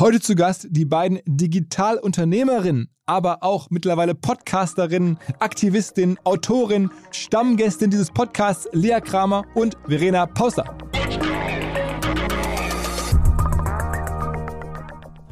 Heute zu Gast die beiden Digitalunternehmerinnen, aber auch mittlerweile Podcasterinnen, Aktivistin, Autorin, Stammgästin dieses Podcasts Lea Kramer und Verena Pausler.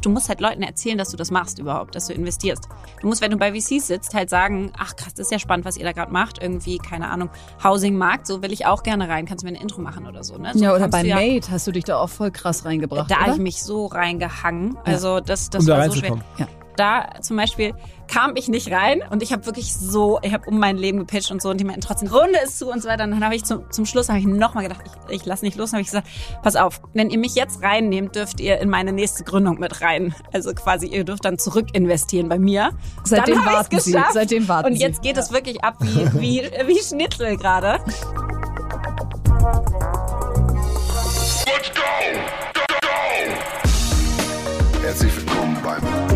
Du musst halt Leuten erzählen, dass du das machst überhaupt, dass du investierst. Du musst, wenn du bei VCs sitzt, halt sagen, ach krass, das ist ja spannend, was ihr da gerade macht. Irgendwie, keine Ahnung, Housing-Markt, so will ich auch gerne rein. Kannst du mir ein Intro machen oder so, ne? So ja, oder bei ja, Mate hast du dich da auch voll krass reingebracht, Da habe ich mich so reingehangen. Also das, das um war da so schwer. Ja da zum Beispiel kam ich nicht rein und ich habe wirklich so, ich habe um mein Leben gepitcht und so und die meinten trotzdem, Runde ist zu und so weiter. Und dann habe ich zum, zum Schluss habe ich nochmal gedacht, ich, ich lasse nicht los. habe ich gesagt, pass auf, wenn ihr mich jetzt reinnehmt, dürft ihr in meine nächste Gründung mit rein. Also quasi, ihr dürft dann zurück investieren bei mir. Seitdem warten Sie. Seitdem warten Und jetzt geht es wirklich ab wie, wie, wie Schnitzel gerade. Let's go! Go, go! Herzlich willkommen beim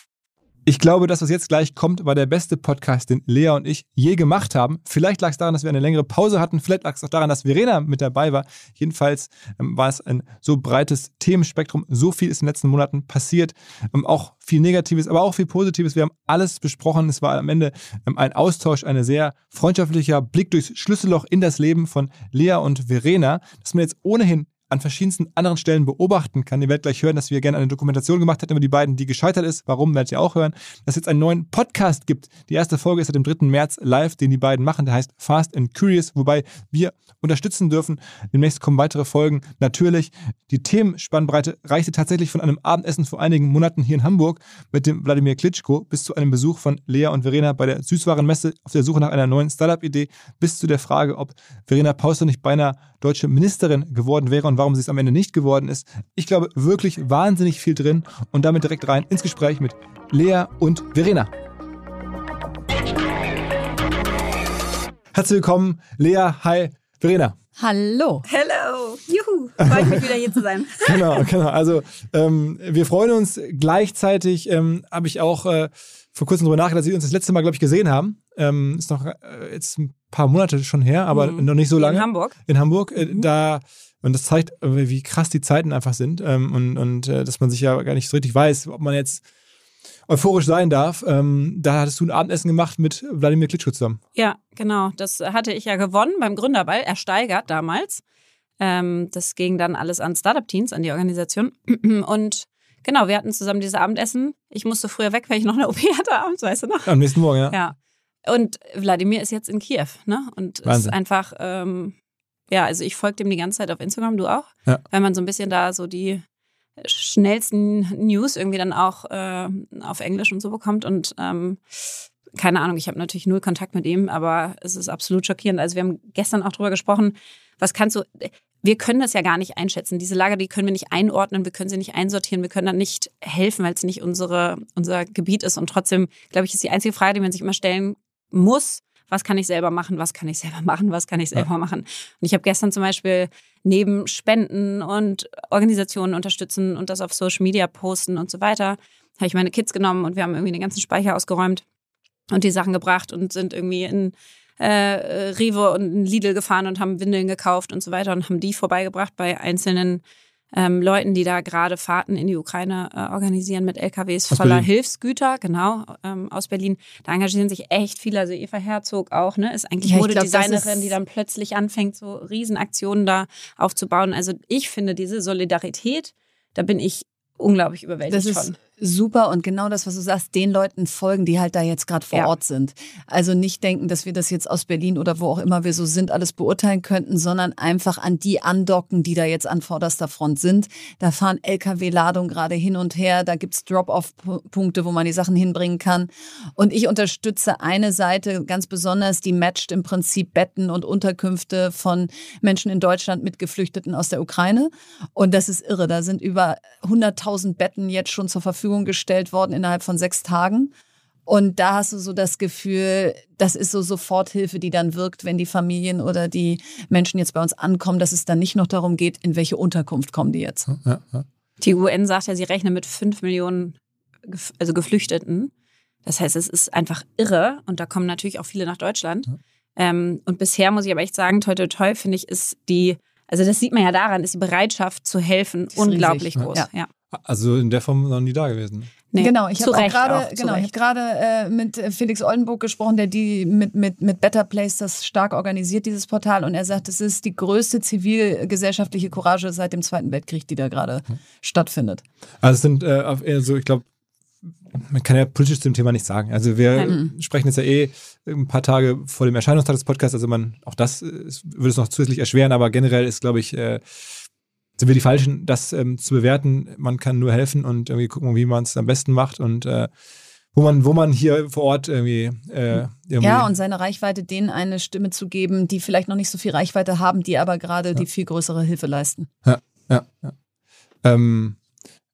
Ich glaube, das, was jetzt gleich kommt, war der beste Podcast, den Lea und ich je gemacht haben. Vielleicht lag es daran, dass wir eine längere Pause hatten. Vielleicht lag es auch daran, dass Verena mit dabei war. Jedenfalls ähm, war es ein so breites Themenspektrum. So viel ist in den letzten Monaten passiert. Ähm, auch viel Negatives, aber auch viel Positives. Wir haben alles besprochen. Es war am Ende ähm, ein Austausch, ein sehr freundschaftlicher Blick durchs Schlüsselloch in das Leben von Lea und Verena, dass man jetzt ohnehin an verschiedensten anderen Stellen beobachten kann. Ihr werdet gleich hören, dass wir gerne eine Dokumentation gemacht hätten über die beiden, die gescheitert ist. Warum, werdet ihr auch hören. Dass es jetzt einen neuen Podcast gibt. Die erste Folge ist seit dem 3. März live, den die beiden machen. Der heißt Fast and Curious, wobei wir unterstützen dürfen. Demnächst kommen weitere Folgen. Natürlich, die Themenspannbreite reichte tatsächlich von einem Abendessen vor einigen Monaten hier in Hamburg mit dem Wladimir Klitschko bis zu einem Besuch von Lea und Verena bei der Süßwarenmesse auf der Suche nach einer neuen Startup-Idee bis zu der Frage, ob Verena Pauster nicht beinahe deutsche Ministerin geworden wäre und warum sie es am Ende nicht geworden ist. Ich glaube wirklich wahnsinnig viel drin und damit direkt rein ins Gespräch mit Lea und Verena. Herzlich willkommen, Lea. Hi, Verena. Hallo. Hello. Juhu. Freue ich mich wieder hier zu sein. genau, genau. Also ähm, wir freuen uns. Gleichzeitig ähm, habe ich auch äh, vor kurzem darüber nachgedacht, dass wir uns das letzte Mal, glaube ich, gesehen haben. Ähm, ist noch äh, jetzt ein paar Monate schon her, aber mhm. noch nicht so lange. In Hamburg. In Hamburg. Äh, mhm. Da und das zeigt, äh, wie krass die Zeiten einfach sind ähm, und, und äh, dass man sich ja gar nicht so richtig weiß, ob man jetzt euphorisch sein darf. Ähm, da hattest du ein Abendessen gemacht mit Wladimir Klitschko zusammen. Ja, genau. Das hatte ich ja gewonnen beim Gründerball, ersteigert damals. Ähm, das ging dann alles an Startup-Teams, an die Organisation. Und genau, wir hatten zusammen dieses Abendessen. Ich musste früher weg, weil ich noch eine OP hatte abends, weißt du noch? Am nächsten Morgen, ja. Ja. Und Wladimir ist jetzt in Kiew, ne? Und Wahnsinn. ist einfach, ähm, ja, also ich folge dem die ganze Zeit auf Instagram, du auch? Ja. Weil man so ein bisschen da so die schnellsten News irgendwie dann auch äh, auf Englisch und so bekommt. Und ähm, keine Ahnung, ich habe natürlich null Kontakt mit ihm, aber es ist absolut schockierend. Also wir haben gestern auch drüber gesprochen, was kannst du, wir können das ja gar nicht einschätzen. Diese Lager, die können wir nicht einordnen, wir können sie nicht einsortieren, wir können dann nicht helfen, weil es nicht unsere, unser Gebiet ist. Und trotzdem, glaube ich, ist die einzige Frage, die man sich immer stellen muss, was kann ich selber machen, was kann ich selber machen, was kann ich selber ja. machen. Und ich habe gestern zum Beispiel neben Spenden und Organisationen unterstützen und das auf Social Media posten und so weiter, habe ich meine Kids genommen und wir haben irgendwie den ganzen Speicher ausgeräumt und die Sachen gebracht und sind irgendwie in äh, Rewe und Lidl gefahren und haben Windeln gekauft und so weiter und haben die vorbeigebracht bei einzelnen ähm, Leuten, die da gerade Fahrten in die Ukraine äh, organisieren mit LKWs aus voller Berlin. Hilfsgüter, genau, ähm, aus Berlin. Da engagieren sich echt viele. Also Eva Herzog auch, ne, ist eigentlich ja, Modedesignerin, die dann plötzlich anfängt, so Riesenaktionen da aufzubauen. Also ich finde diese Solidarität, da bin ich unglaublich überwältigt das ist, super und genau das, was du sagst, den Leuten folgen, die halt da jetzt gerade vor ja. Ort sind. Also nicht denken, dass wir das jetzt aus Berlin oder wo auch immer wir so sind, alles beurteilen könnten, sondern einfach an die andocken, die da jetzt an vorderster Front sind. Da fahren Lkw-Ladungen gerade hin und her, da gibt's Drop-off-Punkte, wo man die Sachen hinbringen kann. Und ich unterstütze eine Seite ganz besonders, die matcht im Prinzip Betten und Unterkünfte von Menschen in Deutschland mit Geflüchteten aus der Ukraine. Und das ist irre. Da sind über 100.000 Betten jetzt schon zur Verfügung Verfügung gestellt worden innerhalb von sechs Tagen. Und da hast du so das Gefühl, das ist so Soforthilfe, die dann wirkt, wenn die Familien oder die Menschen jetzt bei uns ankommen, dass es dann nicht noch darum geht, in welche Unterkunft kommen die jetzt. Ja, ja. Die UN sagt ja, sie rechnen mit fünf Millionen also Geflüchteten. Das heißt, es ist einfach irre und da kommen natürlich auch viele nach Deutschland. Ja. Ähm, und bisher muss ich aber echt sagen, toi toi toi, finde ich, ist die, also das sieht man ja daran, ist die Bereitschaft zu helfen unglaublich riesig, groß. Ja. Also in der Form noch nie da gewesen. Nee, genau, ich habe gerade genau, ich gerade äh, mit Felix Oldenburg gesprochen, der die mit mit mit Better Place das stark organisiert dieses Portal und er sagt, es ist die größte zivilgesellschaftliche Courage seit dem Zweiten Weltkrieg, die da gerade hm. stattfindet. Also es sind äh, eher so, ich glaube, man kann ja politisch zu dem Thema nicht sagen. Also wir mhm. sprechen jetzt ja eh ein paar Tage vor dem Erscheinungstag des Podcasts, also man auch das ist, würde es noch zusätzlich erschweren, aber generell ist, glaube ich, äh, sind wir die Falschen, das ähm, zu bewerten. Man kann nur helfen und irgendwie gucken, wie man es am besten macht und äh, wo man, wo man hier vor Ort irgendwie, äh, irgendwie, Ja, und seine Reichweite, denen eine Stimme zu geben, die vielleicht noch nicht so viel Reichweite haben, die aber gerade ja. die viel größere Hilfe leisten. Ja, ja, ja. Ähm,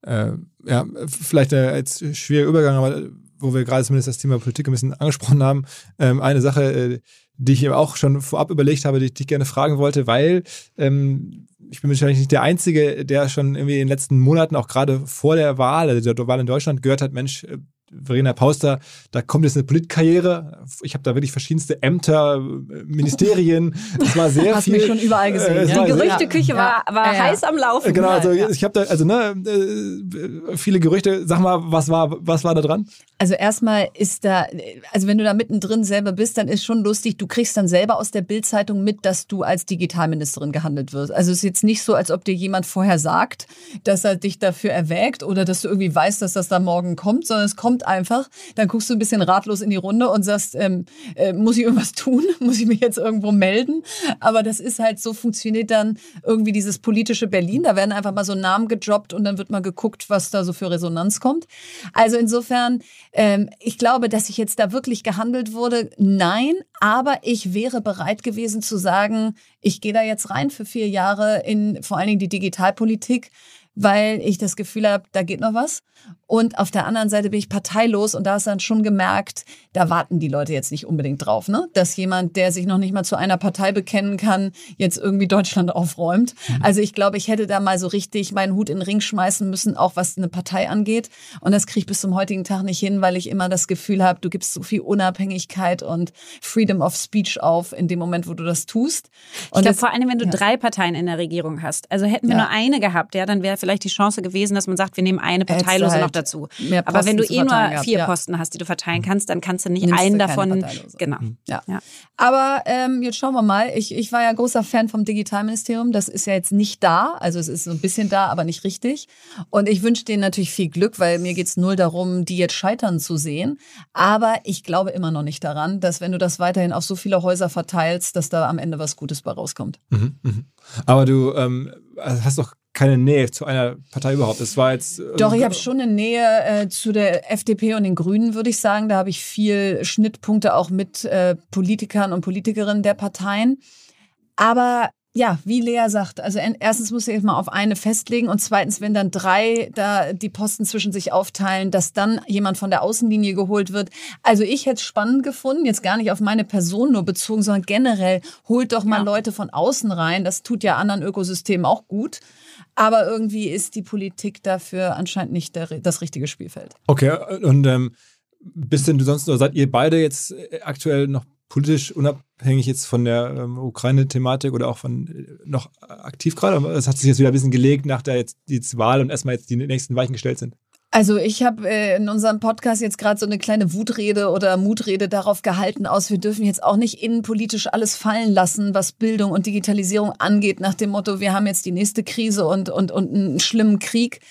äh, ja, vielleicht äh, als schwieriger Übergang, aber wo wir gerade zumindest das Thema Politik ein bisschen angesprochen haben, ähm, eine Sache, äh, die ich mir auch schon vorab überlegt habe, die ich dich gerne fragen wollte, weil ähm, ich bin wahrscheinlich nicht der Einzige, der schon irgendwie in den letzten Monaten, auch gerade vor der Wahl, also der Wahl in Deutschland, gehört hat, Mensch, äh, Verena Pauster, da kommt jetzt eine Politkarriere. Ich habe da wirklich verschiedenste Ämter, Ministerien. Es war sehr Hast viel. Hast mich schon überall gesehen. Äh, ja. Die Gerüchteküche ja. war, war ja, heiß am Laufen. Genau, also ich habe da, also ne, äh, viele Gerüchte. Sag mal, was war, was war da dran? Also erstmal ist da, also wenn du da mittendrin selber bist, dann ist schon lustig. Du kriegst dann selber aus der Bildzeitung mit, dass du als Digitalministerin gehandelt wirst. Also es ist jetzt nicht so, als ob dir jemand vorher sagt, dass er dich dafür erwägt oder dass du irgendwie weißt, dass das da morgen kommt, sondern es kommt kommt einfach. Dann guckst du ein bisschen ratlos in die Runde und sagst, ähm, äh, muss ich irgendwas tun? muss ich mich jetzt irgendwo melden? Aber das ist halt so, funktioniert dann irgendwie dieses politische Berlin. Da werden einfach mal so Namen gedroppt und dann wird mal geguckt, was da so für Resonanz kommt. Also insofern, ähm, ich glaube, dass ich jetzt da wirklich gehandelt wurde. Nein, aber ich wäre bereit gewesen zu sagen, ich gehe da jetzt rein für vier Jahre in vor allen Dingen die Digitalpolitik weil ich das Gefühl habe, da geht noch was. Und auf der anderen Seite bin ich parteilos und da ist dann schon gemerkt, da warten die Leute jetzt nicht unbedingt drauf, ne? Dass jemand, der sich noch nicht mal zu einer Partei bekennen kann, jetzt irgendwie Deutschland aufräumt. Mhm. Also ich glaube, ich hätte da mal so richtig meinen Hut in den Ring schmeißen müssen, auch was eine Partei angeht. Und das kriege ich bis zum heutigen Tag nicht hin, weil ich immer das Gefühl habe, du gibst so viel Unabhängigkeit und Freedom of Speech auf in dem Moment, wo du das tust. Und ich glaube, vor allem, wenn du ja. drei Parteien in der Regierung hast. Also hätten wir ja. nur eine gehabt, ja, dann wäre vielleicht die Chance gewesen, dass man sagt, wir nehmen eine Parteilose halt noch dazu. Aber wenn du eh nur vier gehabt, Posten hast, die du verteilen kannst, dann kannst du nicht Nimmst einen davon. Genau. Hm. Ja. ja. Aber ähm, jetzt schauen wir mal. Ich, ich war ja großer Fan vom Digitalministerium. Das ist ja jetzt nicht da. Also es ist so ein bisschen da, aber nicht richtig. Und ich wünsche denen natürlich viel Glück, weil mir geht es null darum, die jetzt scheitern zu sehen. Aber ich glaube immer noch nicht daran, dass wenn du das weiterhin auf so viele Häuser verteilst, dass da am Ende was Gutes bei rauskommt. Mhm, mh. Aber du ähm, hast doch keine Nähe zu einer Partei überhaupt. Es war jetzt. Äh, Doch, ich habe schon eine Nähe äh, zu der FDP und den Grünen, würde ich sagen. Da habe ich viel Schnittpunkte auch mit äh, Politikern und Politikerinnen der Parteien. Aber Ja, wie Lea sagt, also erstens muss ich mal auf eine festlegen und zweitens, wenn dann drei da die Posten zwischen sich aufteilen, dass dann jemand von der Außenlinie geholt wird. Also ich hätte es spannend gefunden, jetzt gar nicht auf meine Person nur bezogen, sondern generell holt doch mal ja. Leute von außen rein. Das tut ja anderen Ökosystemen auch gut. Aber irgendwie ist die Politik dafür anscheinend nicht der, das richtige Spielfeld. Okay, und ähm, bist denn du sonst, oder seid ihr beide jetzt äh, aktuell noch politisch unabhängig jetzt von der ähm, Ukraine-Thematik oder auch von äh, noch aktiv gerade? Es hat sich jetzt wieder ein bisschen gelegt nach der jetzt die Wahl und erstmal jetzt die nächsten Weichen gestellt sind. Also ich habe äh, in unserem Podcast jetzt gerade so eine kleine Wutrede oder Mutrede darauf gehalten aus, wir dürfen jetzt auch nicht innenpolitisch alles fallen lassen, was Bildung und Digitalisierung angeht, nach dem Motto, wir haben jetzt die nächste Krise und, und, und einen schlimmen Krieg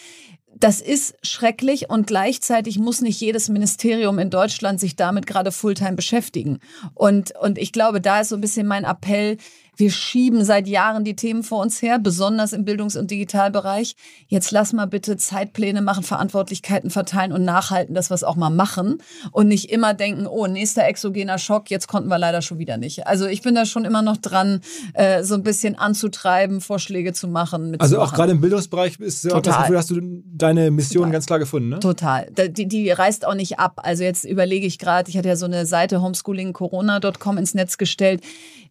das ist schrecklich und gleichzeitig muss nicht jedes Ministerium in Deutschland sich damit gerade Fulltime beschäftigen. Und, und ich glaube, da ist so ein bisschen mein Appell, wir schieben seit Jahren die Themen vor uns her, besonders im Bildungs- und Digitalbereich. Jetzt lass mal bitte Zeitpläne machen, Verantwortlichkeiten verteilen und nachhalten, dass wir es auch mal machen und nicht immer denken, oh, nächster exogener Schock, jetzt konnten wir leider schon wieder nicht. Also ich bin da schon immer noch dran, äh, so ein bisschen anzutreiben, Vorschläge zu machen. also auch gerade im Bildungsbereich ist auch das Gefühl, hast du deine Mission Total. ganz klar gefunden, ne? Total. Die, die reißt auch nicht ab. Also jetzt überlege ich gerade, ich hatte ja so eine Seite homeschoolingcorona.com ins Netz gestellt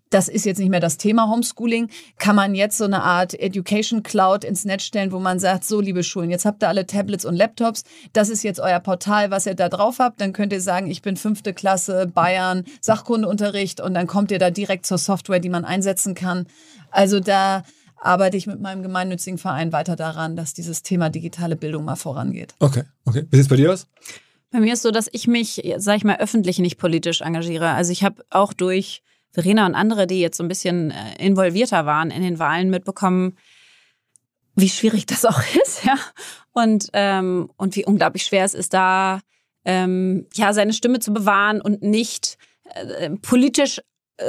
das ist jetzt nicht mehr das Thema Homeschooling, kann man jetzt so eine Art Education Cloud ins Netz stellen, wo man sagt, so liebe Schulen, jetzt habt ihr alle Tablets und Laptops, das ist jetzt euer Portal, was ihr da drauf habt, dann könnt ihr sagen, ich bin fünfte Klasse Bayern, Sachkundeunterricht und dann kommt ihr da direkt zur Software, die man einsetzen kann. Also da arbeite ich mit meinem gemeinnützigen Verein weiter daran, dass dieses Thema digitale Bildung mal vorangeht. Okay, okay. Wie sieht es bei dir aus? Bei mir ist so, dass ich mich, sag ich mal, öffentlich nicht politisch engagiere. Also ich habe auch durch Verena und andere, die jetzt so ein bisschen äh, involvierter waren in den Wahlen, mitbekommen, wie schwierig das auch ist, ja. Und, ähm, und wie unglaublich schwer es ist, da ähm, ja seine Stimme zu bewahren und nicht äh, politisch äh,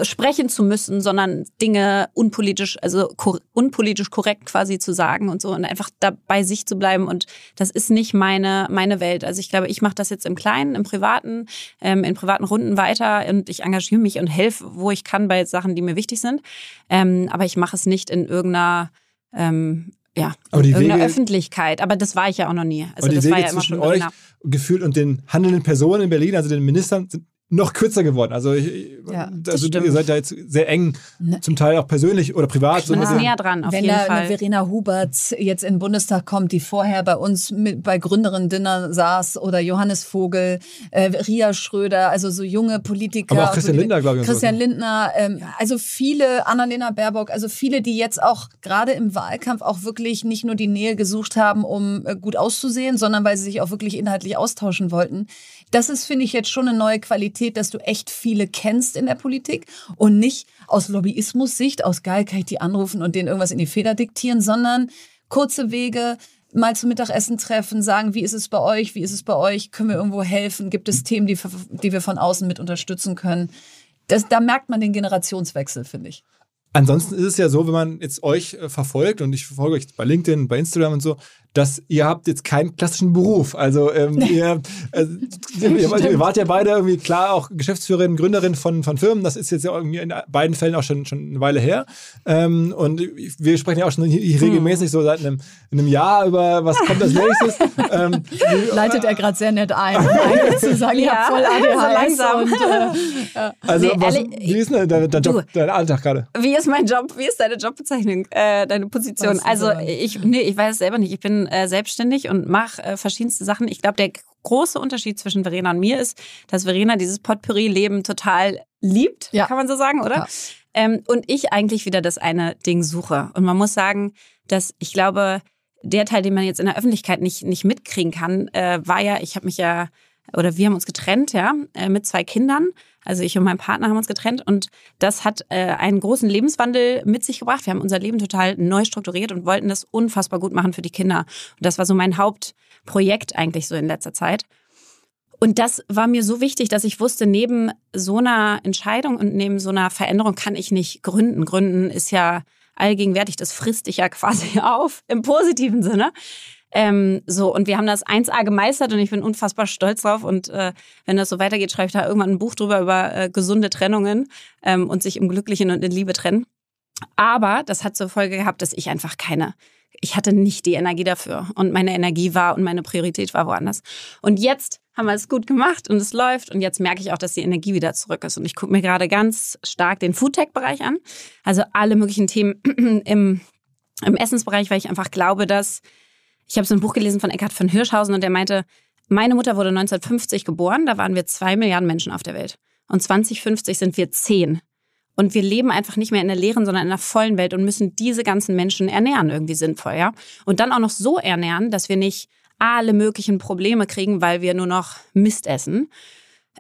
sprechen zu müssen, sondern Dinge unpolitisch, also unpolitisch korrekt quasi zu sagen und so und einfach da bei sich zu bleiben. Und das ist nicht meine meine Welt. Also ich glaube, ich mache das jetzt im Kleinen, im Privaten, ähm, in privaten Runden weiter und ich engagiere mich und helfe, wo ich kann bei Sachen, die mir wichtig sind. Ähm, aber ich mache es nicht in irgendeiner ähm, ja, aber die Wege, Öffentlichkeit. Aber das war ich ja auch noch nie. Also aber die das Wege war ja immer zwischen euch gefühlt und den handelnden Personen in Berlin, also den Ministern, sind noch kürzer geworden. Also, ich, ja, also ihr seid ja jetzt sehr eng, ne. zum Teil auch persönlich oder privat. Man so ist näher dran, auf Wenn jeden da Fall. eine Verena Hubert jetzt in den Bundestag kommt, die vorher bei uns mit, bei Gründerinnen-Dinner saß oder Johannes Vogel, äh, Ria Schröder, also so junge Politiker. Aber auch Christian Lindner, glaube ich. Christian so. Lindner, ähm, also viele, Annalena Baerbock, also viele, die jetzt auch gerade im Wahlkampf auch wirklich nicht nur die Nähe gesucht haben, um äh, gut auszusehen, sondern weil sie sich auch wirklich inhaltlich austauschen wollten. Das ist, finde ich, jetzt schon eine neue Qualität, dass du echt viele kennst in der Politik und nicht aus Lobbyismus-Sicht, aus geil kann ich die anrufen und denen irgendwas in die Feder diktieren, sondern kurze Wege, mal zum Mittagessen treffen, sagen, wie ist es bei euch, wie ist es bei euch, können wir irgendwo helfen, gibt es Themen, die, die wir von außen mit unterstützen können. Das, da merkt man den Generationswechsel, finde ich. Ansonsten ist es ja so, wenn man jetzt euch äh, verfolgt und ich verfolge euch bei LinkedIn, bei Instagram und so, dass ihr habt jetzt keinen klassischen Beruf. Also ähm, ihr, äh, ihr, ihr, wart ja beide irgendwie klar auch Geschäftsführerin, Gründerin von, von Firmen. Das ist jetzt ja irgendwie in beiden Fällen auch schon, schon eine Weile her. Ähm, und wir sprechen ja auch schon hier regelmäßig so seit einem, einem Jahr über was kommt als nächstes. ähm, Leitet er gerade sehr nett ein, eigentlich zu sagen, ja, voll ADHS. So langsam. Und, äh, Also nee, was, wie ist denn dein, dein Job, du, dein Alltag gerade? Wie ist mein Job? Wie ist deine Jobbezeichnung, äh, deine Position? Also ich, nee, ich weiß es selber nicht. Ich bin äh, selbstständig und mache äh, verschiedenste Sachen. Ich glaube, der große Unterschied zwischen Verena und mir ist, dass Verena dieses Potpourri-Leben total liebt, ja. kann man so sagen, oder? Ja. Ähm, und ich eigentlich wieder das eine Ding suche. Und man muss sagen, dass ich glaube, der Teil, den man jetzt in der Öffentlichkeit nicht, nicht mitkriegen kann, äh, war ja, ich habe mich ja, oder wir haben uns getrennt, ja, äh, mit zwei Kindern. Also ich und mein Partner haben uns getrennt und das hat äh, einen großen Lebenswandel mit sich gebracht. Wir haben unser Leben total neu strukturiert und wollten das unfassbar gut machen für die Kinder. Und das war so mein Hauptprojekt eigentlich so in letzter Zeit. Und das war mir so wichtig, dass ich wusste, neben so einer Entscheidung und neben so einer Veränderung kann ich nicht gründen. Gründen ist ja allgegenwärtig, das frisst dich ja quasi auf im positiven Sinne. Ähm, so, und wir haben das 1A gemeistert und ich bin unfassbar stolz drauf. Und äh, wenn das so weitergeht, schreibe ich da irgendwann ein Buch drüber über äh, gesunde Trennungen ähm, und sich im Glücklichen und in Liebe trennen. Aber das hat zur Folge gehabt, dass ich einfach keine ich hatte nicht die Energie dafür und meine Energie war und meine Priorität war woanders. Und jetzt haben wir es gut gemacht und es läuft und jetzt merke ich auch, dass die Energie wieder zurück ist und ich gucke mir gerade ganz stark den Foodtech-Bereich an, also alle möglichen Themen im, im Essensbereich, weil ich einfach glaube, dass ich habe so ein Buch gelesen von Eckhard von Hirschhausen und der meinte, meine Mutter wurde 1950 geboren, da waren wir zwei Milliarden Menschen auf der Welt und 2050 sind wir zehn. Und wir leben einfach nicht mehr in der leeren, sondern in einer vollen Welt und müssen diese ganzen Menschen ernähren, irgendwie sinnvoll, ja. Und dann auch noch so ernähren, dass wir nicht alle möglichen Probleme kriegen, weil wir nur noch Mist essen.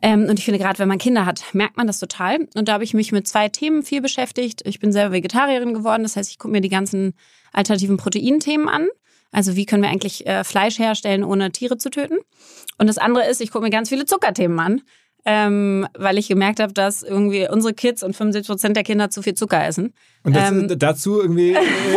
Ähm, und ich finde, gerade wenn man Kinder hat, merkt man das total. Und da habe ich mich mit zwei Themen viel beschäftigt. Ich bin selber Vegetarierin geworden, das heißt, ich gucke mir die ganzen alternativen Proteinthemen an. Also wie können wir eigentlich äh, Fleisch herstellen, ohne Tiere zu töten? Und das andere ist, ich gucke mir ganz viele Zuckerthemen an ähm, weil ich gemerkt habe, dass irgendwie unsere Kids und 75 Prozent der Kinder zu viel Zucker essen. Und das, ähm, dazu irgendwie äh,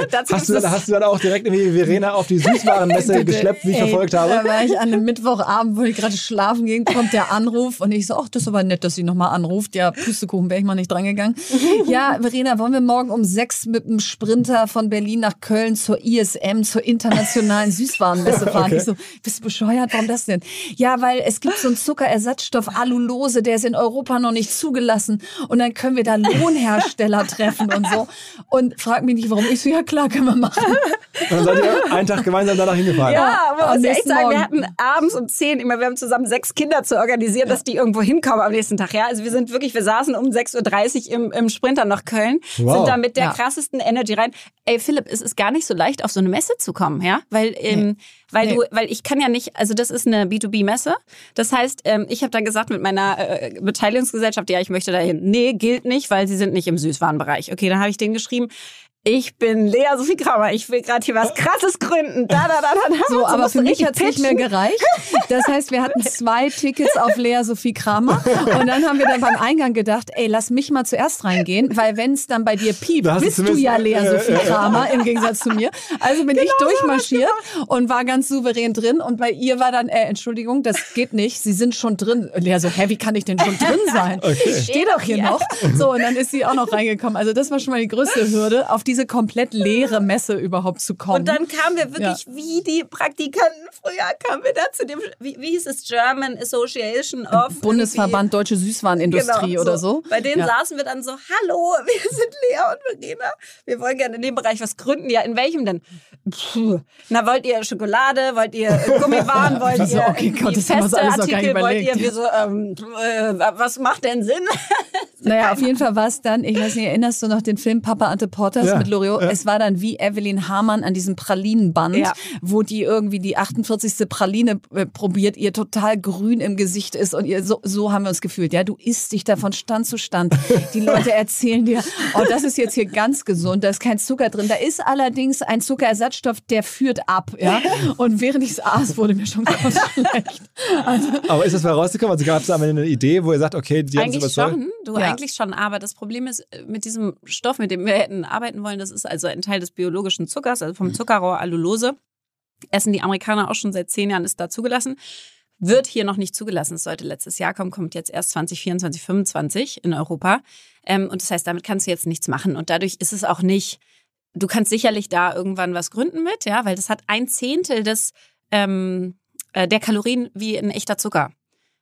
dazu hast, du, dann, hast du dann auch direkt irgendwie Verena auf die Süßwarenmesse geschleppt, wie ich Ey, verfolgt habe? Da war ich an einem Mittwochabend, wo ich gerade schlafen ging, kommt der Anruf und ich so, ach, das ist aber nett, dass sie nochmal anruft. Ja, Pustekuchen wäre ich mal nicht drangegangen. ja, Verena, wollen wir morgen um sechs mit dem Sprinter von Berlin nach Köln zur ISM, zur internationalen Süßwarenmesse fahren? Okay. Ich so, bist du bescheuert? Warum das denn? Ja, weil es gibt so einen Zuckerersatzstoff Alulose Dose, der ist in Europa noch nicht zugelassen. Und dann können wir da Lohnhersteller treffen und so. Und frag mich nicht, warum. Ich so, ja klar, können wir machen. Und dann seid ihr einen Tag gemeinsam danach hingefahren. Ja, aber muss echt sagen, wir hatten abends um zehn immer, wir haben zusammen sechs Kinder zu organisieren, ja. dass die irgendwo hinkommen am nächsten Tag. Ja, also wir sind wirklich, wir saßen um 6.30 Uhr im, im Sprinter nach Köln, wow. sind da mit der ja. krassesten Energy rein. Ey, Philipp, es ist gar nicht so leicht, auf so eine Messe zu kommen, ja, weil ähm, nee. Weil nee. du, weil ich kann ja nicht, also das ist eine B2B-Messe. Das heißt, ähm, ich habe dann gesagt mit meiner äh, Beteiligungsgesellschaft, ja, ich möchte dahin. Nee, gilt nicht, weil sie sind nicht im Süßwarenbereich. Okay, dann habe ich denen geschrieben, ich bin Lea Sophie Kramer, ich will gerade hier was krasses gründen. Da, da, da, da, da. So, aber für mich hat es nicht mehr gereicht. Das heißt, wir hatten zwei Tickets auf Lea Sophie Kramer und dann haben wir dann beim Eingang gedacht, ey, lass mich mal zuerst reingehen, weil wenn es dann bei dir piept, bist du ja Lea Sophie Kramer im Gegensatz zu mir. Also bin genau ich durchmarschiert so und war ganz souverän drin und bei ihr war dann, äh, Entschuldigung, das geht nicht, Sie sind schon drin. Lea so, hä, wie kann ich denn schon drin sein? Okay. Ich stehe doch hier noch. So, und dann ist sie auch noch reingekommen. Also das war schon mal die größte Hürde, auf diese komplett leere Messe überhaupt zu kommen. Und dann kamen wir wirklich ja. wie die Praktikanten früher, kamen wir da zu dem, wie, wie hieß es, German Association of... Bundesverband Deutsche Süßwarenindustrie genau, oder so. Bei denen ja. saßen wir dann so, hallo, wir sind Lea und Verena, wir wollen gerne in dem Bereich was gründen. Ja, in welchem denn? Puh. Na, wollt ihr Schokolade, wollt ihr Gummibaren, wollt ihr okay, Gott, das feste Artikel, wollt ihr, wir so, ähm, äh, was macht denn Sinn? naja, auf jeden Fall war es dann, ich weiß nicht, erinnerst du noch den Film Papa Ante Portas ja. Mit Loriot? Ja. Es war dann wie Evelyn Hamann an diesem Pralinenband, ja. wo die irgendwie die 48. Praline äh, probiert, ihr total grün im Gesicht ist und ihr so, so haben wir uns gefühlt. Ja, du isst dich da von Stand zu Stand. Die Leute erzählen dir, oh, das ist jetzt hier ganz gesund, da ist kein Zucker drin. Da ist allerdings ein Zuckerersatzstoff, der führt ab. Ja? Und während ich es aß, wurde mir schon ganz schlecht. Also, aber ist das mal rausgekommen? Also gab es da eine Idee, wo ihr sagt, okay, die haben es überzeugt? Schon, du ja. eigentlich schon. Aber das Problem ist, äh, mit diesem Stoff, mit dem wir hätten arbeiten wollen, das ist also ein Teil des biologischen Zuckers, also vom mhm. Zuckerrohr Allulose. Essen die Amerikaner auch schon seit zehn Jahren, ist da zugelassen. Wird hier noch nicht zugelassen. Es sollte letztes Jahr kommen, kommt jetzt erst 2024, 2025 in Europa. Ähm, und das heißt, damit kannst du jetzt nichts machen. Und dadurch ist es auch nicht, du kannst sicherlich da irgendwann was gründen mit, ja, weil das hat ein Zehntel des, ähm, äh, der Kalorien wie ein echter Zucker.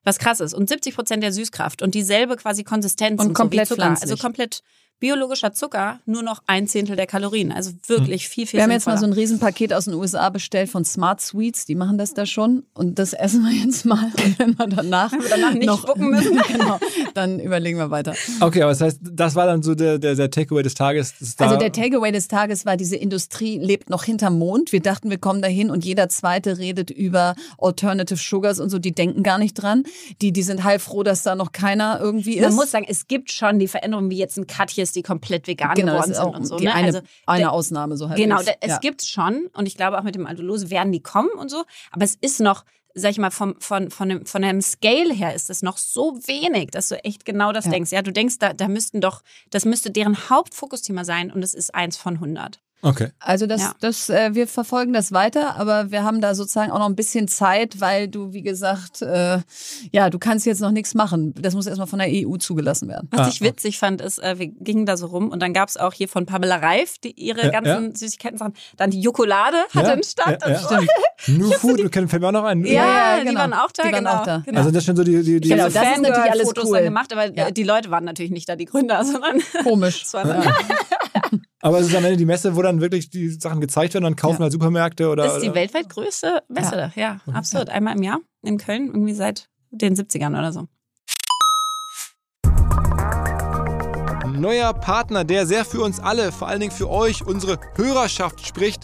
Was krass ist. Und 70 Prozent der Süßkraft und dieselbe quasi Konsistenz und, und komplett so Zucker. Also komplett biologischer Zucker nur noch ein Zehntel der Kalorien. Also wirklich hm. viel, viel Wir haben jetzt mal so ein Riesenpaket aus den USA bestellt von Smart Sweets. Die machen das da schon. Und das essen wir jetzt mal. Und wenn wir danach, wenn wir danach nicht noch, spucken müssen, genau, dann überlegen wir weiter. Okay, aber das heißt, das war dann so der, der, der Takeaway des Tages. Also der Takeaway des Tages war, diese Industrie lebt noch hinterm Mond. Wir dachten, wir kommen dahin und jeder Zweite redet über Alternative Sugars und so. Die denken gar nicht dran. Die, die sind heilfroh, dass da noch keiner irgendwie ist. Man muss sagen, es gibt schon die Veränderungen, wie jetzt ein Katjes, die komplett vegan genau, geworden sind und so. Die ne? eine, also, eine Ausnahme so halt. Genau, es ja. gibt's schon und ich glaube auch mit dem Aldolose werden die kommen und so. Aber es ist noch sag ich mal, vom, von, von, dem, von einem Scale her ist es noch so wenig, dass du echt genau das ja. denkst. Ja, du denkst, da, da müssten doch, das müsste deren Hauptfokusthema sein und es ist eins von 100. Okay. Also das, ja. das, äh, wir verfolgen das weiter, aber wir haben da sozusagen auch noch ein bisschen Zeit, weil du, wie gesagt, äh, ja, du kannst jetzt noch nichts machen. Das muss erstmal von der EU zugelassen werden. Was ah, ich witzig fand, ist, äh, wir gingen da so rum und dann gab es auch hier von Pamela Reif, die ihre ja, ganzen ja. Süßigkeiten Sachen. Dann die Jokolade hatte einen Stand. Ja, Stimmt. New Food, du kennst fällt mir auch noch ein. Ja, genau. die waren auch da. Die waren genau. auch da. Genau. Also das sind so die, die, die genau, das ist natürlich alles Fotos cool. gemacht, aber die Leute waren natürlich nicht da, die Gründer, sondern komisch. Aber es ist am Ende die Messe, wo dann wirklich die Sachen gezeigt werden, dann kaufen ja. halt Supermärkte oder. Das ist die weltweit größte Messe, ja, ja absolut. Einmal im Jahr in Köln, irgendwie seit den 70ern oder so. Neuer Partner, der sehr für uns alle, vor allen Dingen für euch, unsere Hörerschaft spricht.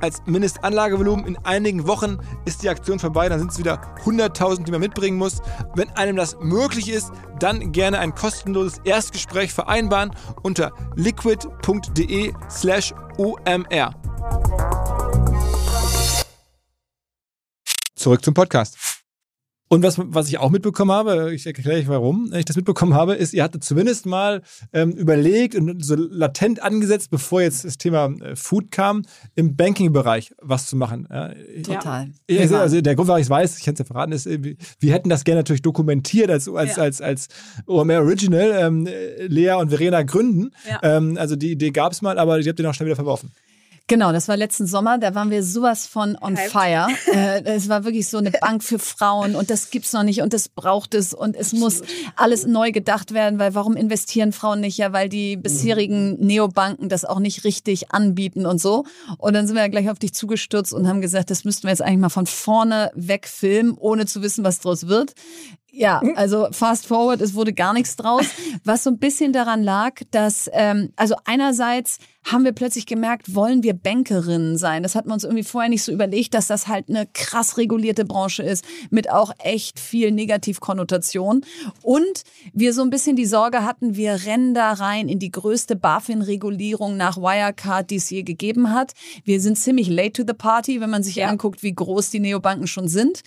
als Mindestanlagevolumen. Volumen. In einigen Wochen ist die Aktion vorbei, dann sind es wieder 100.000, die man mitbringen muss. Wenn einem das möglich ist, dann gerne ein kostenloses Erstgespräch vereinbaren unter liquid.de slash omr. Zurück zum Podcast. Und was, was ich auch mitbekommen habe, ich erkläre euch warum ich das mitbekommen habe, ist, ihr hattet zumindest mal ähm, überlegt und so latent angesetzt, bevor jetzt das Thema äh, Food kam, im Banking-Bereich was zu machen. Ja, Total. Ich, also, also der Grund, warum ich es weiß, ich kann es ja verraten, ist, äh, wir hätten das gerne natürlich dokumentiert als, als, ja. als, als OMR Original, ähm, Lea und Verena gründen. Ja. Ähm, also die Idee gab es mal, aber die habt ihr noch schnell wieder verworfen. Genau, das war letzten Sommer, da waren wir sowas von on Hyped. fire. äh, es war wirklich so eine Bank für Frauen und das gibt's noch nicht und das braucht es und es muss alles neu gedacht werden, weil warum investieren Frauen nicht? Ja, weil die bisherigen Neobanken das auch nicht richtig anbieten und so. Und dann sind wir ja gleich auf dich zugestürzt und haben gesagt, das müssten wir jetzt eigentlich mal von vorne weg filmen, ohne zu wissen, was draus wird. Ja, also fast forward, es wurde gar nichts draus, was so ein bisschen daran lag, dass, ähm, also einerseits haben wir plötzlich gemerkt, wollen wir Bankerinnen sein? Das hatten wir uns irgendwie vorher nicht so überlegt, dass das halt eine krass regulierte Branche ist mit auch echt viel Negativkonnotation. Und wir so ein bisschen die Sorge hatten, wir rennen da rein in die größte BaFin-Regulierung nach Wirecard, die es je gegeben hat. Wir sind ziemlich late to the party, wenn man sich ja. anguckt, wie groß die Neobanken schon sind.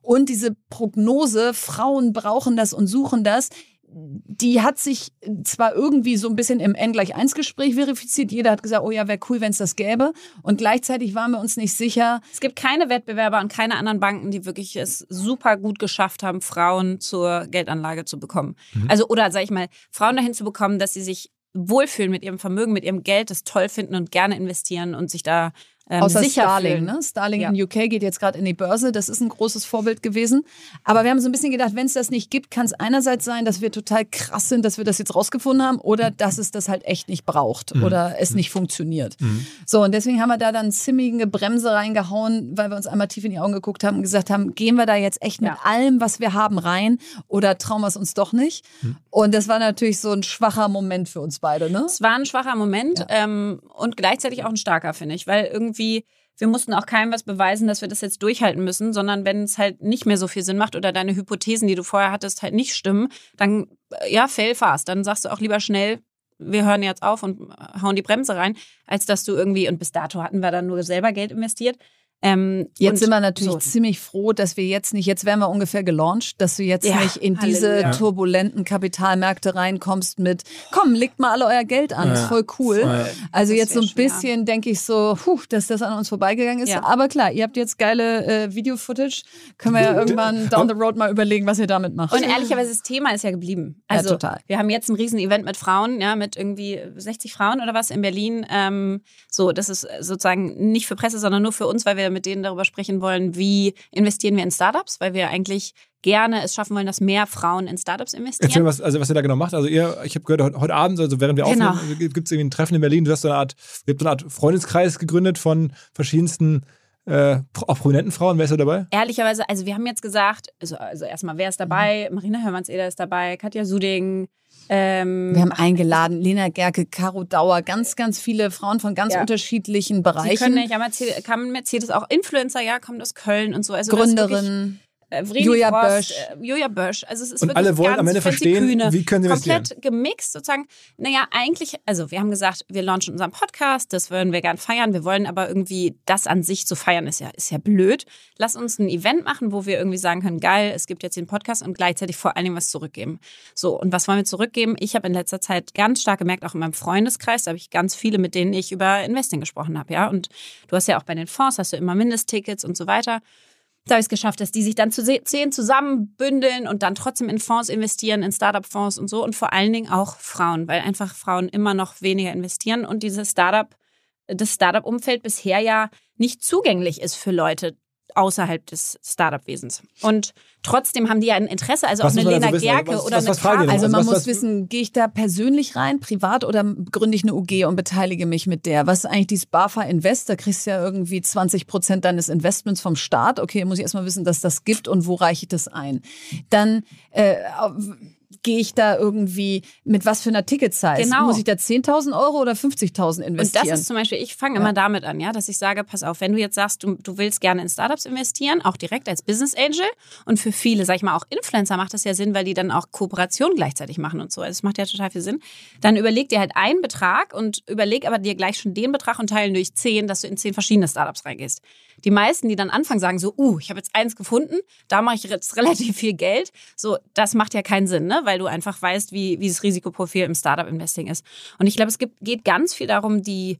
Und diese Prognose, Frauen brauchen das und suchen das, die hat sich zwar irgendwie so ein bisschen im N gleich 1 Gespräch verifiziert. Jeder hat gesagt, oh ja, wäre cool, wenn es das gäbe. Und gleichzeitig waren wir uns nicht sicher. Es gibt keine Wettbewerber und keine anderen Banken, die wirklich es super gut geschafft haben, Frauen zur Geldanlage zu bekommen. Mhm. Also, oder sag ich mal, Frauen dahin zu bekommen, dass sie sich wohlfühlen mit ihrem Vermögen, mit ihrem Geld, das toll finden und gerne investieren und sich da ähm, Außer sicher Starling, fühlen. ne? Starling ja. in UK geht jetzt gerade in die Börse. Das ist ein großes Vorbild gewesen. Aber wir haben so ein bisschen gedacht, wenn es das nicht gibt, kann es einerseits sein, dass wir total krass sind, dass wir das jetzt rausgefunden haben, oder mhm. dass es das halt echt nicht braucht mhm. oder es mhm. nicht funktioniert. Mhm. So, und deswegen haben wir da dann ziemliche Bremse reingehauen, weil wir uns einmal tief in die Augen geguckt haben und gesagt haben, gehen wir da jetzt echt mit ja. allem, was wir haben, rein oder trauen wir es uns doch nicht? Mhm. Und das war natürlich so ein schwacher Moment für uns beide, ne? Es war ein schwacher Moment ja. ähm, und gleichzeitig auch ein starker, finde ich, weil irgendwie irgendwie, wir mussten auch keinem was beweisen, dass wir das jetzt durchhalten müssen, sondern wenn es halt nicht mehr so viel Sinn macht oder deine Hypothesen, die du vorher hattest, halt nicht stimmen, dann äh, ja, fail fast. Dann sagst du auch lieber schnell, wir hören jetzt auf und hauen die Bremse rein, als dass du irgendwie, und bis dato hatten wir dann nur selber Geld investiert, Ähm, jetzt sind wir natürlich so. ziemlich froh, dass wir jetzt nicht, jetzt wären wir ungefähr gelauncht, dass du jetzt ja, nicht in Halleluja. diese turbulenten Kapitalmärkte reinkommst mit, komm, legt mal alle euer Geld an, ja. ist voll cool. Ja. Also das jetzt so ein bisschen denke ich so, puh, dass das an uns vorbeigegangen ist. Aber klar, ihr habt jetzt geile äh, Video-Footage, können wir ja irgendwann down the road mal überlegen, was ihr damit macht. Und ehrlicherweise, das Thema ist ja geblieben. Also total. wir haben jetzt ein Riesen-Event mit Frauen, ja, mit irgendwie 60 Frauen oder was in Berlin. Ähm, so, das ist sozusagen nicht für Presse, sondern nur für uns, weil wir mit denen darüber sprechen wollen, wie investieren wir in Startups, weil wir eigentlich gerne es schaffen wollen, dass mehr Frauen in Startups investieren. Erzähl, was, also was ihr da genau macht. Also ihr, ich habe gehört, heute, Abend, also während wir genau. aufnehmen, gibt es irgendwie ein Treffen in Berlin. Du hast so eine Art, ihr habt so eine Art Freundeskreis gegründet von verschiedensten äh, auch prominenten Frauen, wer ist da dabei? Ehrlicherweise, also wir haben jetzt gesagt, also, also erstmal, wer ist dabei? Mhm. Marina Hörmanns-Eder ist dabei, Katja Suding, ähm, wir haben eingeladen, Lena Gerke, Caro Dauer, ganz, ganz viele Frauen von ganz ja. unterschiedlichen Bereichen. Sie können ja, Mercedes, kann Mercedes auch Influencer, ja, kommt aus Köln und so. Also Gründerin. Äh, Julia Bösch. Äh, Julia Bösch. Also es ist und alle wollen am Ende verstehen, Kühne, wie können sie Komplett gemixt sozusagen. Naja, eigentlich, also wir haben gesagt, wir launchen unseren Podcast, das würden wir gern feiern. Wir wollen aber irgendwie das an sich zu feiern, ist ja, ist ja blöd. Lass uns ein Event machen, wo wir irgendwie sagen können, geil, es gibt jetzt den Podcast und gleichzeitig vor allen Dingen was zurückgeben. So, und was wollen wir zurückgeben? Ich habe in letzter Zeit ganz stark gemerkt, auch in meinem Freundeskreis, da habe ich ganz viele, mit denen ich über Investing gesprochen habe, ja. Und du hast ja auch bei den Fonds, hast du immer Mindesttickets und so weiter. Da habe ich es geschafft, dass die sich dann zu zehn zusammenbündeln und dann trotzdem in Fonds investieren, in Startup-Fonds und so. Und vor allen Dingen auch Frauen, weil einfach Frauen immer noch weniger investieren und dieses Startup, das Startup-Umfeld bisher ja nicht zugänglich ist für Leute, außerhalb des Startup-Wesens. Und trotzdem haben die ja ein Interesse, also was auch eine Lena also Gerke was, oder was, eine Frage. Also man muss wissen, gehe ich da persönlich rein, privat oder gründe ich eine UG und beteilige mich mit der? Was ist eigentlich dieses BAFA Invest? Da kriegst du ja irgendwie 20 Prozent deines Investments vom Staat. Okay, muss ich erstmal wissen, dass das gibt und wo reiche ich das ein? Dann äh, gehe ich da irgendwie mit was für einer Ticket-Size? Genau. Muss ich da 10.000 Euro oder 50.000 investieren? Und das ist zum Beispiel, ich fange ja. immer damit an, ja, dass ich sage, pass auf, wenn du jetzt sagst, du, du willst gerne in Startups investieren, auch direkt als Business Angel und für viele, sag ich mal, auch Influencer macht das ja Sinn, weil die dann auch Kooperationen gleichzeitig machen und so. Also es macht ja total viel Sinn. Dann überleg dir halt einen Betrag und überleg aber dir gleich schon den Betrag und teilen durch zehn, dass du in zehn verschiedene Startups reingehst. Die meisten, die dann anfangen, sagen so, uh, ich habe jetzt eins gefunden, da mache ich jetzt relativ viel Geld. So, das macht ja keinen Sinn, ne? weil du einfach weißt, wie, wie das Risikoprofil im Startup-Investing ist. Und ich glaube, es gibt, geht ganz viel darum, die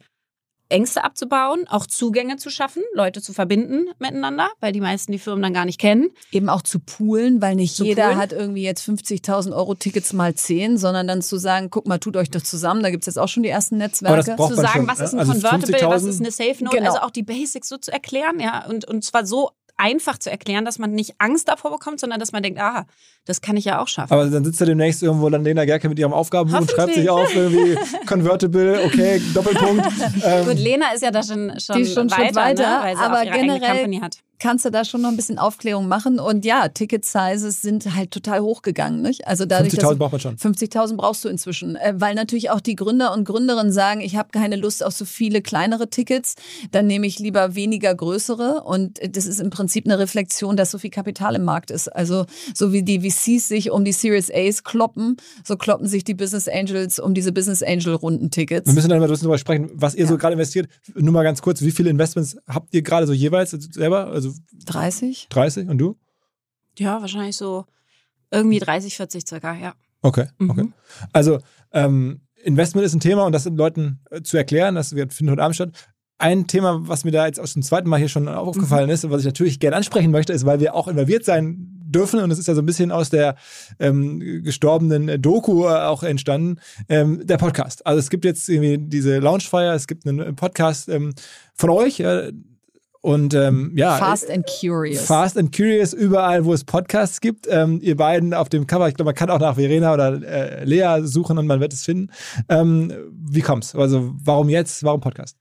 Ängste abzubauen, auch Zugänge zu schaffen, Leute zu verbinden miteinander, weil die meisten die Firmen dann gar nicht kennen. Eben auch zu poolen, weil nicht zu jeder poolen. hat irgendwie jetzt 50.000 Euro Tickets mal 10, sondern dann zu sagen, guck mal, tut euch doch zusammen, da gibt es jetzt auch schon die ersten Netzwerke. zu sagen, schon, was ist ein also Convertible, was ist eine Safe Note, genau. also auch die Basics so zu erklären, ja, und, und zwar so einfach zu erklären, dass man nicht Angst davor bekommt, sondern dass man denkt, ah, das kann ich ja auch schaffen. Aber dann sitzt er demnächst irgendwo dann Lena Gerke mit ihrem Aufgabenbuch und schreibt sich auf irgendwie Convertible, okay, Doppelpunkt. Ähm, Gut, Lena ist ja da schon, schon, die ist schon weiter, weiter ne? weil sie aber auch ihre generell Company hat kannst du da schon noch ein bisschen Aufklärung machen. Und ja, Ticket-Sizes sind halt total hochgegangen. Nicht? Also 50.000 braucht man schon. 50.000 brauchst du inzwischen. Äh, weil natürlich auch die Gründer und Gründerinnen sagen, ich habe keine Lust auf so viele kleinere Tickets, dann nehme ich lieber weniger größere. Und das ist im Prinzip eine Reflexion, dass so viel Kapital im Markt ist. Also so wie die VCs sich um die Series A's kloppen, so kloppen sich die Business Angels um diese Business Angel Rundentickets. Wir müssen dann mal darüber sprechen, was ihr ja. so gerade investiert. Nur mal ganz kurz, wie viele Investments habt ihr gerade so jeweils selber? Also also 30? 30 und du? Ja, wahrscheinlich so irgendwie 30, 40 circa, ja. Okay, mhm. okay. Also ähm, Investment ist ein Thema und das den Leuten äh, zu erklären, das findet heute Abend statt. Ein Thema, was mir da jetzt aus dem zweiten Mal hier schon aufgefallen mhm. ist und was ich natürlich gerne ansprechen möchte, ist, weil wir auch involviert sein dürfen und es ist ja so ein bisschen aus der ähm, gestorbenen Doku äh, auch entstanden, ähm, der Podcast. Also es gibt jetzt irgendwie diese Launchfire, es gibt einen Podcast ähm, von euch, äh, und ähm, ja. Fast and Curious. Fast and Curious, überall, wo es Podcasts gibt. Ähm, ihr beiden auf dem Cover, ich glaube, man kann auch nach Verena oder äh, Lea suchen und man wird es finden. Ähm, wie kommt's? Also, warum jetzt? Warum Podcast?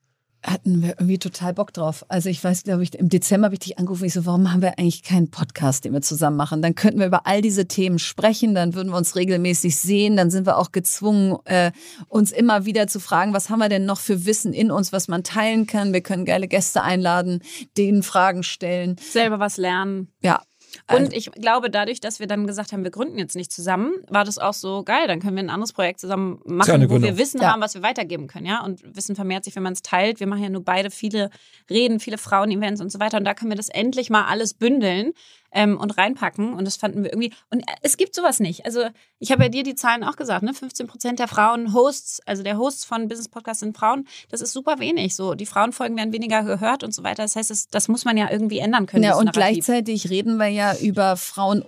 Hatten wir irgendwie total Bock drauf. Also ich weiß, glaube ich, im Dezember habe ich dich angerufen. Ich so, warum haben wir eigentlich keinen Podcast, den wir zusammen machen? Dann könnten wir über all diese Themen sprechen, dann würden wir uns regelmäßig sehen, dann sind wir auch gezwungen, äh, uns immer wieder zu fragen, was haben wir denn noch für Wissen in uns, was man teilen kann. Wir können geile Gäste einladen, denen Fragen stellen. Selber was lernen. Ja, Und also ich glaube, dadurch, dass wir dann gesagt haben, wir gründen jetzt nicht zusammen, war das auch so geil. Dann können wir ein anderes Projekt zusammen machen, wo wir Wissen ja. haben, was wir weitergeben können, ja. Und Wissen vermehrt sich, wenn man es teilt. Wir machen ja nur beide viele Reden, viele Frauen-Events und so weiter. Und da können wir das endlich mal alles bündeln ähm, und reinpacken. Und das fanden wir irgendwie. Und es gibt sowas nicht. Also ich habe ja dir die Zahlen auch gesagt, ne? 15 Prozent der Frauen Hosts, also der Hosts von Business Podcasts sind Frauen. Das ist super wenig. So die Frauenfolgen werden weniger gehört und so weiter. Das heißt, das, das muss man ja irgendwie ändern können. Ja und Narrativ. gleichzeitig reden wir ja über Frauen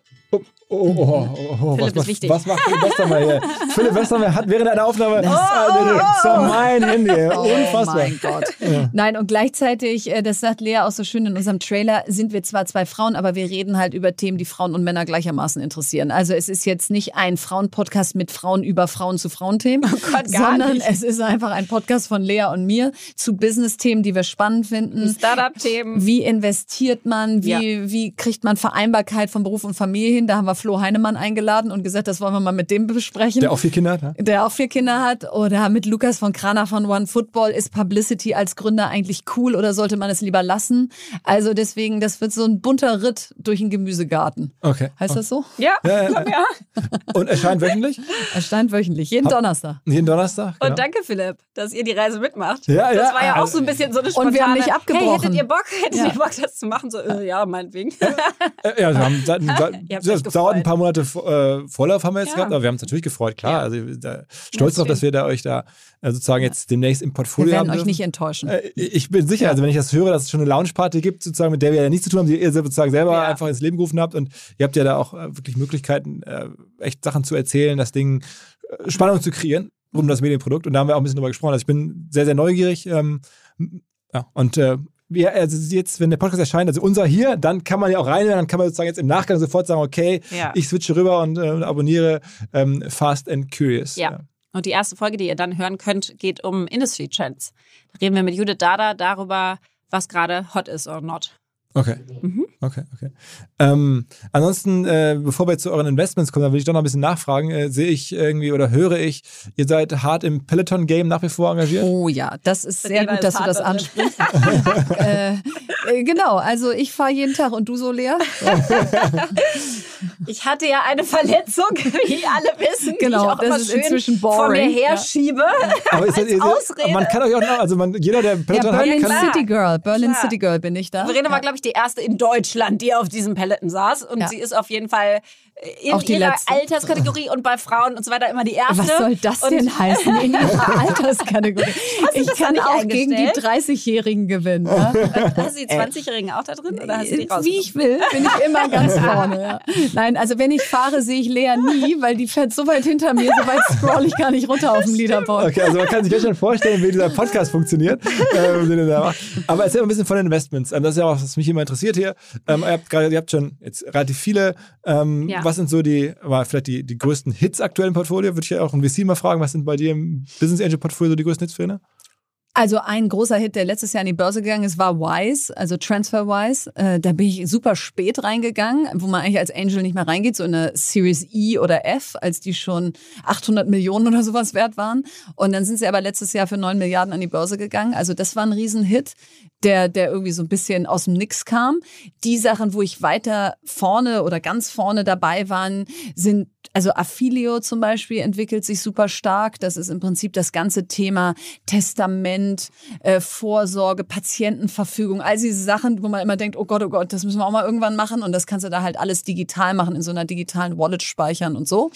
Oh, oh, oh, oh was, macht, was macht Philipp Westermeier hier? Philipp Westermeier hat während einer Aufnahme das, oh, oh, oh, mein Handy. Unfassbar. Oh mein Gott. Ja. Nein, und gleichzeitig, äh, das sagt Lea auch so schön in unserem Trailer, sind wir zwar zwei Frauen, aber wir reden halt über Themen, die Frauen und Männer gleichermaßen interessieren. Also es ist jetzt nicht ein Frauenpodcast mit Frauen über Frauen zu Frauenthemen, oh Gott, sondern nicht. es ist einfach ein Podcast von Lea und mir zu Business-Themen, die wir spannend finden. Startup-Themen. Wie investiert man? Wie, ja. wie kriegt man Vereinbarkeit von Beruf und Familie hin? Da haben wir Flo Heinemann eingeladen und gesagt, das wollen wir mal mit dem besprechen. Der auch vier Kinder hat, ne? Der auch vier Kinder hat. Oder mit Lukas von Krana von One Football. Ist Publicity als Gründer eigentlich cool oder sollte man es lieber lassen? Also deswegen, das wird so ein bunter Ritt durch den Gemüsegarten. Okay. Heißt okay. das so? Ja. ja, ja, ja. Und erscheint wöchentlich? Erscheint wöchentlich, jeden Donnerstag. Jeden Donnerstag. Genau. Und danke, Philipp, dass ihr die Reise mitmacht. Ja, ja. Das war ja auch so ein bisschen so eine spontane, Und wir haben nicht abgebrochen. Hey, hättet ihr Bock, hättet ihr Bock, das zu machen? So, äh, ja, meinetwegen. ja, wir haben, da, da, das dauert ein paar Monate äh, Vorlauf haben wir jetzt ja. gehabt, aber wir haben uns natürlich gefreut, klar. Also da, stolz darauf, dass wir da euch da äh, sozusagen ja. jetzt demnächst im Portfolio wir werden haben. euch nicht enttäuschen. Äh, ich bin sicher, also wenn ich das höre, dass es schon eine Lounge-Party gibt, sozusagen, mit der wir ja nichts zu tun haben, die ihr sozusagen selber ja. einfach ins Leben gerufen habt und ihr habt ja da auch äh, wirklich Möglichkeiten, äh, echt Sachen zu erzählen, das Ding äh, Spannung zu kreieren rund um das Medienprodukt und da haben wir auch ein bisschen drüber gesprochen. Also ich bin sehr, sehr neugierig ähm, ja, und äh, wir, also jetzt, wenn der Podcast erscheint, also unser hier, dann kann man ja auch reinhören, dann kann man sozusagen jetzt im Nachgang sofort sagen, okay, ja. ich switche rüber und äh, abonniere ähm, Fast and Curious. Ja. ja. Und die erste Folge, die ihr dann hören könnt, geht um Industry Trends. Da reden wir mit Judith Dada darüber, was gerade hot ist or not. Okay. Mhm. Okay, okay. Ähm, ansonsten, äh, bevor wir zu euren Investments kommen, da will ich doch noch ein bisschen nachfragen. Äh, sehe ich irgendwie oder höre ich, ihr seid hart im Peloton-Game nach wie vor engagiert? Oh ja, das ist sehr gut, dass du das ansprichst. äh, äh, genau, also ich fahre jeden Tag und du so leer. ich hatte ja eine Verletzung, wie alle wissen, genau, die ich auch immer schön inzwischen boring. vor mir herschiebe. Ja. Aber ist das, ist, Ausrede. man kann euch auch noch, also man, jeder, der Peloton ja, Berlin hat, kann... City Girl, Berlin Klar. City Girl bin ich da. Verena war, glaube ich, die erste in Deutschland, die auf diesem Peloton saß und ja. sie ist auf jeden Fall in auch die ihrer letzte. Alterskategorie und bei Frauen und so weiter immer die erste. Was soll das denn und heißen in ihrer Alterskategorie? ich kann auch gegen die 30-Jährigen gewinnen. Ja? Hast du die 20-Jährigen auch da drin oder hast du die Wie ich will, bin ich immer ganz vorne. Ja. Nein, also wenn ich fahre, sehe ich Lea nie, weil die fährt so weit hinter mir, so weit scroll ich gar nicht runter auf dem Leaderboard. Okay, also man kann sich ganz schön vorstellen, wie dieser Podcast funktioniert. Aber erzähl mal ein bisschen von den Investments. Ähm, das ist ja auch, was mich immer interessiert hier. Ähm, ihr habt gerade, ihr habt schon jetzt relativ viele ähm, ja was sind so die, aber vielleicht die, die größten Hits aktuell im Portfolio? Würde ich ja auch ein VC mal fragen, was sind bei dir im Business Angel Portfolio so die größten Hits für eine? Also ein großer Hit, der letztes Jahr an die Börse gegangen ist, war Wise, also TransferWise. Äh, da bin ich super spät reingegangen, wo man eigentlich als Angel nicht mehr reingeht, so in eine Series E oder F, als die schon 800 Millionen oder sowas wert waren. Und dann sind sie aber letztes Jahr für 9 Milliarden an die Börse gegangen. Also das war ein Riesenhit, der, der irgendwie so ein bisschen aus dem Nix kam. Die Sachen, wo ich weiter vorne oder ganz vorne dabei waren, sind also Affilio zum Beispiel entwickelt sich super stark. Das ist im Prinzip das ganze Thema Testament, äh, Vorsorge, Patientenverfügung, all diese Sachen, wo man immer denkt, oh Gott, oh Gott, das müssen wir auch mal irgendwann machen. Und das kannst du da halt alles digital machen, in so einer digitalen Wallet speichern und so.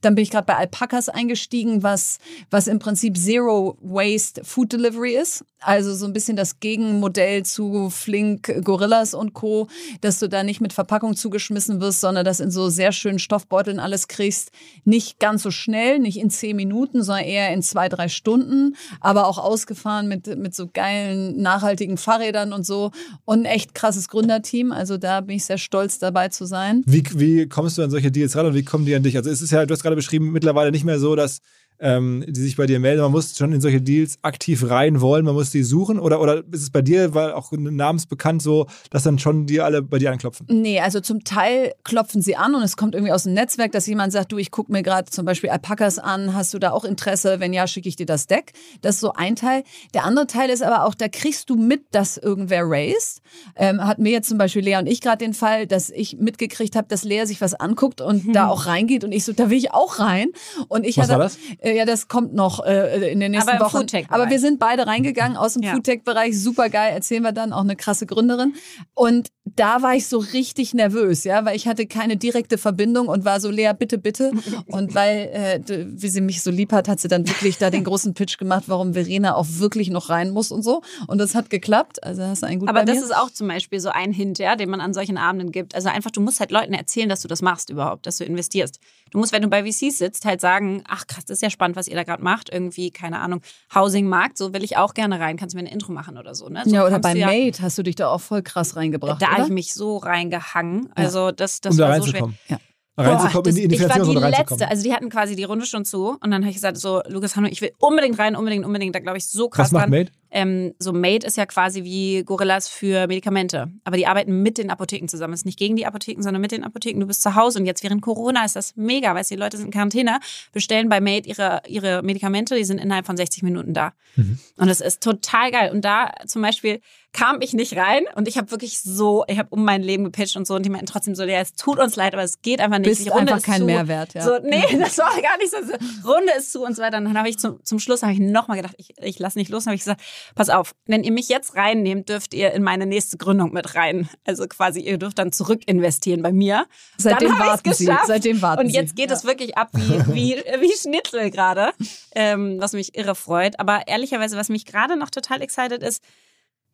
Dann bin ich gerade bei Alpacas eingestiegen, was, was im Prinzip Zero Waste Food Delivery ist. Also so ein bisschen das Gegenmodell zu Flink, Gorillas und Co., dass du da nicht mit Verpackung zugeschmissen wirst, sondern das in so sehr schönen Stoffbeuteln alles kriegst. Nicht ganz so schnell, nicht in zehn Minuten, sondern eher in zwei, drei Stunden, aber auch ausgefahren mit, mit so geilen, nachhaltigen Fahrrädern und so. Und ein echt krasses Gründerteam. Also da bin ich sehr stolz dabei zu sein. Wie, wie kommst du an solche Deals ran und wie kommen die an dich? Also es ist ja, du hast gerade beschrieben, mittlerweile nicht mehr so, dass ähm, die sich bei dir melden. Man muss schon in solche Deals aktiv rein wollen, man muss die suchen. Oder, oder ist es bei dir, weil auch namensbekannt so, dass dann schon die alle bei dir anklopfen? Nee, also zum Teil klopfen sie an und es kommt irgendwie aus dem Netzwerk, dass jemand sagt, du, ich gucke mir gerade zum Beispiel Alpakas an, hast du da auch Interesse? Wenn ja, schicke ich dir das Deck. Das ist so ein Teil. Der andere Teil ist aber auch, da kriegst du mit, dass irgendwer raised. Ähm, hatten wir jetzt zum Beispiel Lea und ich gerade den Fall, dass ich mitgekriegt habe, dass Lea sich was anguckt und hm. da auch reingeht und ich so, da will ich auch rein. Und ich was hatte, war das? Äh, ja, das kommt noch äh, in den nächsten aber Wochen. Aber wir sind beide reingegangen aus dem ja. Foodtech-Bereich. Super geil, erzählen wir dann, auch eine krasse Gründerin. Und da war ich so richtig nervös, ja, weil ich hatte keine direkte Verbindung und war so, Lea, bitte, bitte. Und weil, äh, wie sie mich so lieb hat, hat sie dann wirklich da den großen Pitch gemacht, warum Verena auch wirklich noch rein muss und so. Und das hat geklappt. Also hast du einen guten Aber das ist auch zum Beispiel so ein Hint, ja, den man an solchen Abenden gibt. Also einfach, du musst halt Leuten erzählen, dass du das machst überhaupt, dass du investierst. Du musst, wenn du bei VCs sitzt, halt sagen, ach krass, das ist ja spannend, was ihr da gerade macht. Irgendwie, keine Ahnung, Housing-Markt, so will ich auch gerne rein. Kannst du mir ein Intro machen oder so, ne? So ja, oder bei Mate hast du dich da auch voll krass reingebracht, Da habe ich mich so reingehangen. Also das, das um war da so schwer. Ja reinzukommen, Boah, das, Ich war die letzte, also die hatten quasi die Runde schon zu und dann habe ich gesagt, so Lukas Hanno, ich will unbedingt rein, unbedingt, unbedingt, da glaube ich so krass Was macht dran. Made? Ähm, so Made ist ja quasi wie Gorillas für Medikamente, aber die arbeiten mit den Apotheken zusammen. Es ist nicht gegen die Apotheken, sondern mit den Apotheken. Du bist zu Hause und jetzt während Corona ist das mega, weißt du, die Leute sind in Quarantäne, bestellen bei Made ihre, ihre Medikamente, die sind innerhalb von 60 Minuten da. Mhm. Und das ist total geil. Und da zum Beispiel kam ich nicht rein und ich habe wirklich so, ich habe um mein Leben gepitcht und so und die meinten trotzdem so, ja, es tut uns leid, aber es geht einfach nicht. Bist die Runde einfach kein zu. Mehrwert, ja. So, nee, das war gar nicht so. Runde ist zu und so weiter. Und dann habe ich zum, zum Schluss habe ich nochmal gedacht, ich, ich lasse nicht los. Dann habe ich gesagt, pass auf, wenn ihr mich jetzt reinnehmt, dürft ihr in meine nächste Gründung mit rein. Also quasi, ihr dürft dann zurück investieren bei mir. Seitdem warten Sie. Seitdem warten Und jetzt geht es wirklich ab wie, wie, wie Schnitzel gerade, ähm, was mich irre freut. Aber ehrlicherweise, was mich gerade noch total excited ist,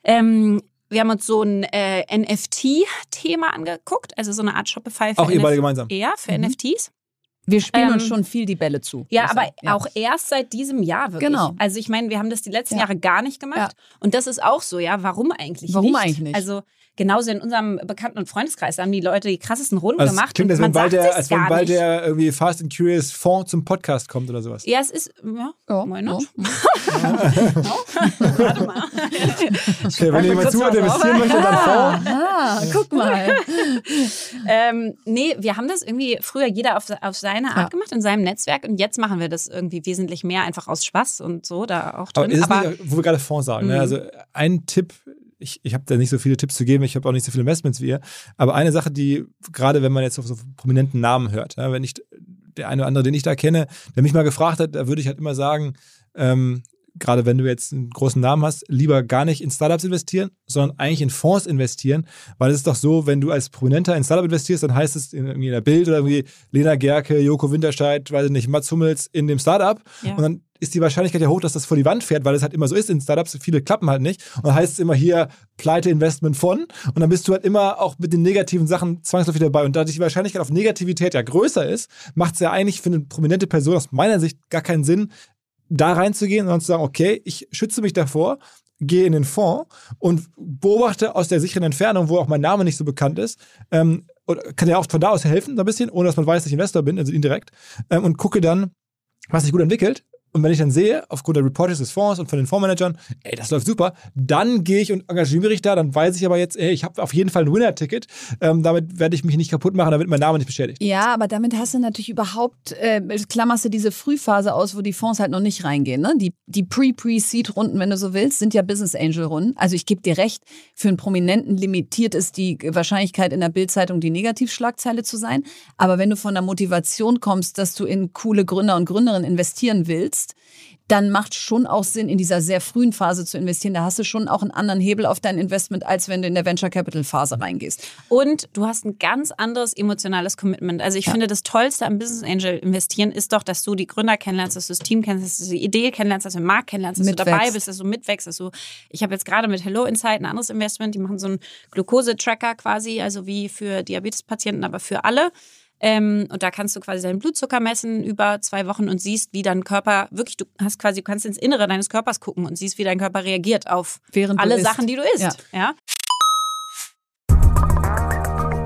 ähm, wir haben uns so ein äh, NFT-Thema angeguckt, also so eine Art Shopify für Auch ihr beide gemeinsam? Ja, für mhm. NFTs. Wir spielen ähm, uns schon viel die Bälle zu. Ja, aber ja. auch erst seit diesem Jahr wirklich. Genau. Also ich meine, wir haben das die letzten ja. Jahre gar nicht gemacht. Ja. Und das ist auch so, ja. Warum eigentlich Warum nicht? eigentlich nicht? Also genauso in unserem Bekannten- und Freundeskreis haben die Leute die krassesten Runden also gemacht. Klingt, als wenn bald, der, als wenn bald der irgendwie Fast and Curious Fonds zum Podcast kommt oder sowas. Ja, es ist, ja, why not? Oh. Warte mal. Okay, wenn jemand zuhört, investieren möchte, dann Fonds. Ah, guck mal. ähm, nee, wir haben das irgendwie früher jeder auf, auf seine Art ja. gemacht, in seinem Netzwerk und jetzt machen wir das irgendwie wesentlich mehr einfach aus Spaß und so da auch drin. Aber, ist Aber nicht, wo wir gerade Fonds sagen, ne? Mhm. also ein Tipp, ich, ich habe da nicht so viele Tipps zu geben, ich habe auch nicht so viele Investments wie ihr. Aber eine Sache, die, gerade wenn man jetzt auf so prominenten Namen hört, ja, wenn ich der eine oder andere, den ich da kenne, der mich mal gefragt hat, da würde ich halt immer sagen, ähm, gerade wenn du jetzt einen großen Namen hast, lieber gar nicht in Startups investieren, sondern eigentlich in Fonds investieren, weil es ist doch so, wenn du als Prominenter in Startup investierst, dann heißt es in, in der Bild oder irgendwie Lena Gerke, Joko Winterscheid, weiß ich nicht, Mats Hummels in dem Startup ja. und dann ist die Wahrscheinlichkeit ja hoch, dass das vor die Wand fährt, weil es halt immer so ist in Startups. Viele klappen halt nicht. Und dann heißt es immer hier Pleite-Investment von. Und dann bist du halt immer auch mit den negativen Sachen zwangsläufig dabei. Und da die Wahrscheinlichkeit auf Negativität ja größer ist, macht es ja eigentlich für eine prominente Person aus meiner Sicht gar keinen Sinn, da reinzugehen und zu sagen, okay, ich schütze mich davor, gehe in den Fonds und beobachte aus der sicheren Entfernung, wo auch mein Name nicht so bekannt ist, ähm, kann ja auch von da aus helfen, so ein bisschen, ohne dass man weiß, dass ich Investor bin, also indirekt, ähm, und gucke dann, was sich gut entwickelt und wenn ich dann sehe, aufgrund der Reportings des Fonds und von den Fondsmanagern, ey, das läuft super, dann gehe ich und engagiere mich da, dann weiß ich aber jetzt, ey, ich habe auf jeden Fall ein Winner-Ticket. Ähm, damit werde ich mich nicht kaputt machen, damit mein Name nicht beschädigt. Ja, aber damit hast du natürlich überhaupt, äh, klammerst du diese Frühphase aus, wo die Fonds halt noch nicht reingehen. Ne? Die, die Pre-Pre-Seed-Runden, wenn du so willst, sind ja Business Angel-Runden. Also ich gebe dir recht, für einen Prominenten limitiert ist die Wahrscheinlichkeit in der Bildzeitung die Negativschlagzeile zu sein. Aber wenn du von der Motivation kommst, dass du in coole Gründer und Gründerinnen investieren willst, willst, dann macht schon auch Sinn, in dieser sehr frühen Phase zu investieren. Da hast du schon auch einen anderen Hebel auf dein Investment, als wenn du in der Venture Capital Phase reingehst. Und du hast ein ganz anderes emotionales Commitment. Also ich ja. finde, das Tollste am Business Angel investieren ist doch, dass du die Gründer kennenlernst, dass du das Team kennst, dass du die Idee kennenlernst, dass du den Markt kennenlernst, dass mitwächst. du dabei bist, dass du mitwächst. Dass du, ich habe jetzt gerade mit Hello Insight ein anderes Investment, die machen so einen Glukose-Tracker quasi, also wie für Diabetespatienten, aber für alle. Ähm, und da kannst du quasi deinen Blutzucker messen über zwei Wochen und siehst, wie dein Körper wirklich, du hast quasi, du kannst ins Innere deines Körpers gucken und siehst, wie dein Körper reagiert auf Während alle Sachen, die du isst. Ja. ja.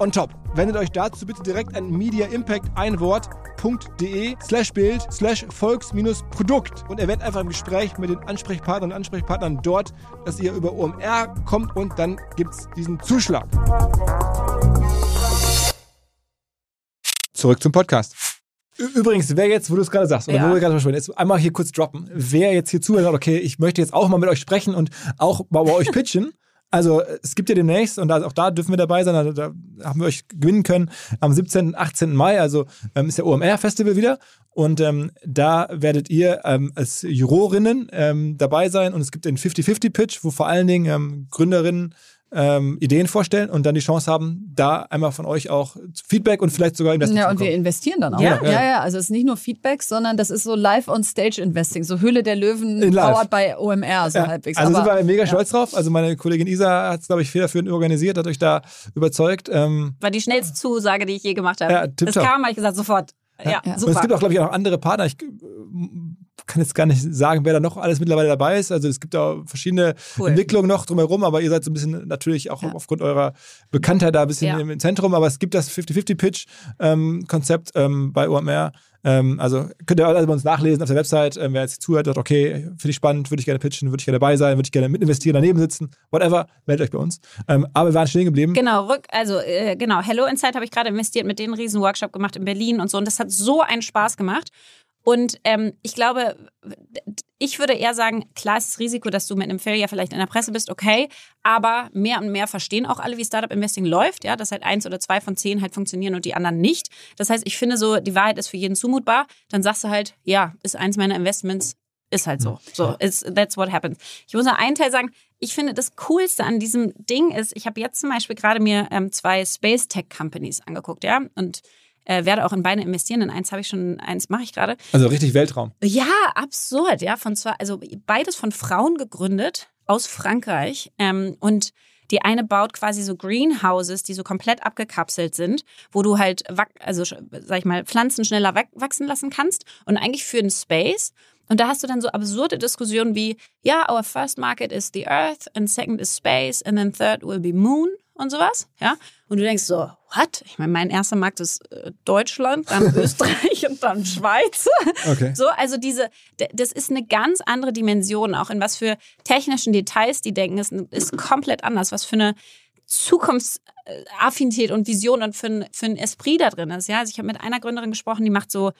on top. Wendet euch dazu bitte direkt an Media Impact ein Wort.de slash Bild slash Volks-Produkt und erwähnt einfach im Gespräch mit den Ansprechpartnern und Ansprechpartnern dort, dass ihr über OMR kommt und dann gibt es diesen Zuschlag. Zurück zum Podcast. Übrigens, wer jetzt, wo du es gerade sagst, oder ja. wo wir gerade verschwinden, jetzt einmal hier kurz droppen. Wer jetzt hier zuhört, okay, ich möchte jetzt auch mal mit euch sprechen und auch bei euch pitchen. Also es gibt ja demnächst, und auch da dürfen wir dabei sein, da, da haben wir euch gewinnen können, am 17. 18. Mai, also ähm, ist der OMR-Festival wieder. Und ähm, da werdet ihr ähm, als Jurorinnen ähm, dabei sein. Und es gibt den 50-50-Pitch, wo vor allen Dingen ähm, Gründerinnen ähm, Ideen vorstellen und dann die Chance haben, da einmal von euch auch Feedback und vielleicht sogar Investment Ja, und wir investieren dann auch. Ja, ja, ja. Also es ist nicht nur Feedback, sondern das ist so Live-on-Stage-Investing, so Höhle der Löwen, powered bei OMR, so ja. halbwegs. Also Aber, sind wir mega ja. stolz drauf. Also meine Kollegin Isa hat es, glaube ich, federführend organisiert, hat euch da überzeugt. Ähm, War die schnellste Zusage, die ich je gemacht habe. Ja, das kam, habe ich gesagt, sofort. Ja, ja. super. Und es gibt auch, glaube ich, auch andere Partner. Ich kann jetzt gar nicht sagen, wer da noch alles mittlerweile dabei ist. Also es gibt da verschiedene cool. Entwicklungen noch drumherum, aber ihr seid so ein bisschen natürlich auch ja. aufgrund eurer Bekanntheit da ein bisschen ja. im Zentrum. Aber es gibt das 50-50-Pitch-Konzept ähm, ähm, bei OMR. Ähm, also könnt ihr alle bei uns nachlesen auf der Website. Ähm, wer jetzt zuhört, sagt, okay, finde ich spannend, würde ich gerne pitchen, würde ich gerne dabei sein, würde ich gerne mitinvestieren, daneben sitzen, whatever, meldet euch bei uns. Ähm, aber wir waren stehen geblieben. Genau, rück, also äh, genau, Hello Insight habe ich gerade investiert, mit denen einen riesen Workshop gemacht in Berlin und so. Und das hat so einen Spaß gemacht. Und ähm, ich glaube, ich würde eher sagen, klar ist das Risiko, dass du mit einem Failure vielleicht in der Presse bist, okay, aber mehr und mehr verstehen auch alle, wie Startup Investing läuft, ja, dass halt eins oder zwei von zehn halt funktionieren und die anderen nicht. Das heißt, ich finde so, die Wahrheit ist für jeden zumutbar. Dann sagst du halt, ja, ist eins meiner Investments, ist halt so. So, it's, that's what happens. Ich muss noch einen Teil sagen, ich finde, das Coolste an diesem Ding ist, ich habe jetzt zum Beispiel gerade mir ähm, zwei Space Tech Companies angeguckt, ja, und äh, werde auch in beide investieren. In eins habe ich schon, eins mache ich gerade. Also richtig Weltraum. Ja, absurd. Ja, von zwar, also beides von Frauen gegründet aus Frankreich ähm, und die eine baut quasi so Greenhouses, die so komplett abgekapselt sind, wo du halt, also sag ich mal, Pflanzen schneller wachsen lassen kannst und eigentlich für den Space. Und da hast du dann so absurde Diskussionen wie, ja, our first market is the Earth and second is space and then third will be Moon und sowas, ja. Und du denkst so, what? Ich meine, mein erster Markt ist äh, Deutschland, dann Österreich und dann Schweiz. Okay. So, also diese, das ist eine ganz andere Dimension, auch in was für technischen Details die denken, ist, ist komplett anders, was für eine Zukunftsaffinität und Vision und für ein, für ein Esprit da drin ist. Ja, also ich habe mit einer Gründerin gesprochen, die macht so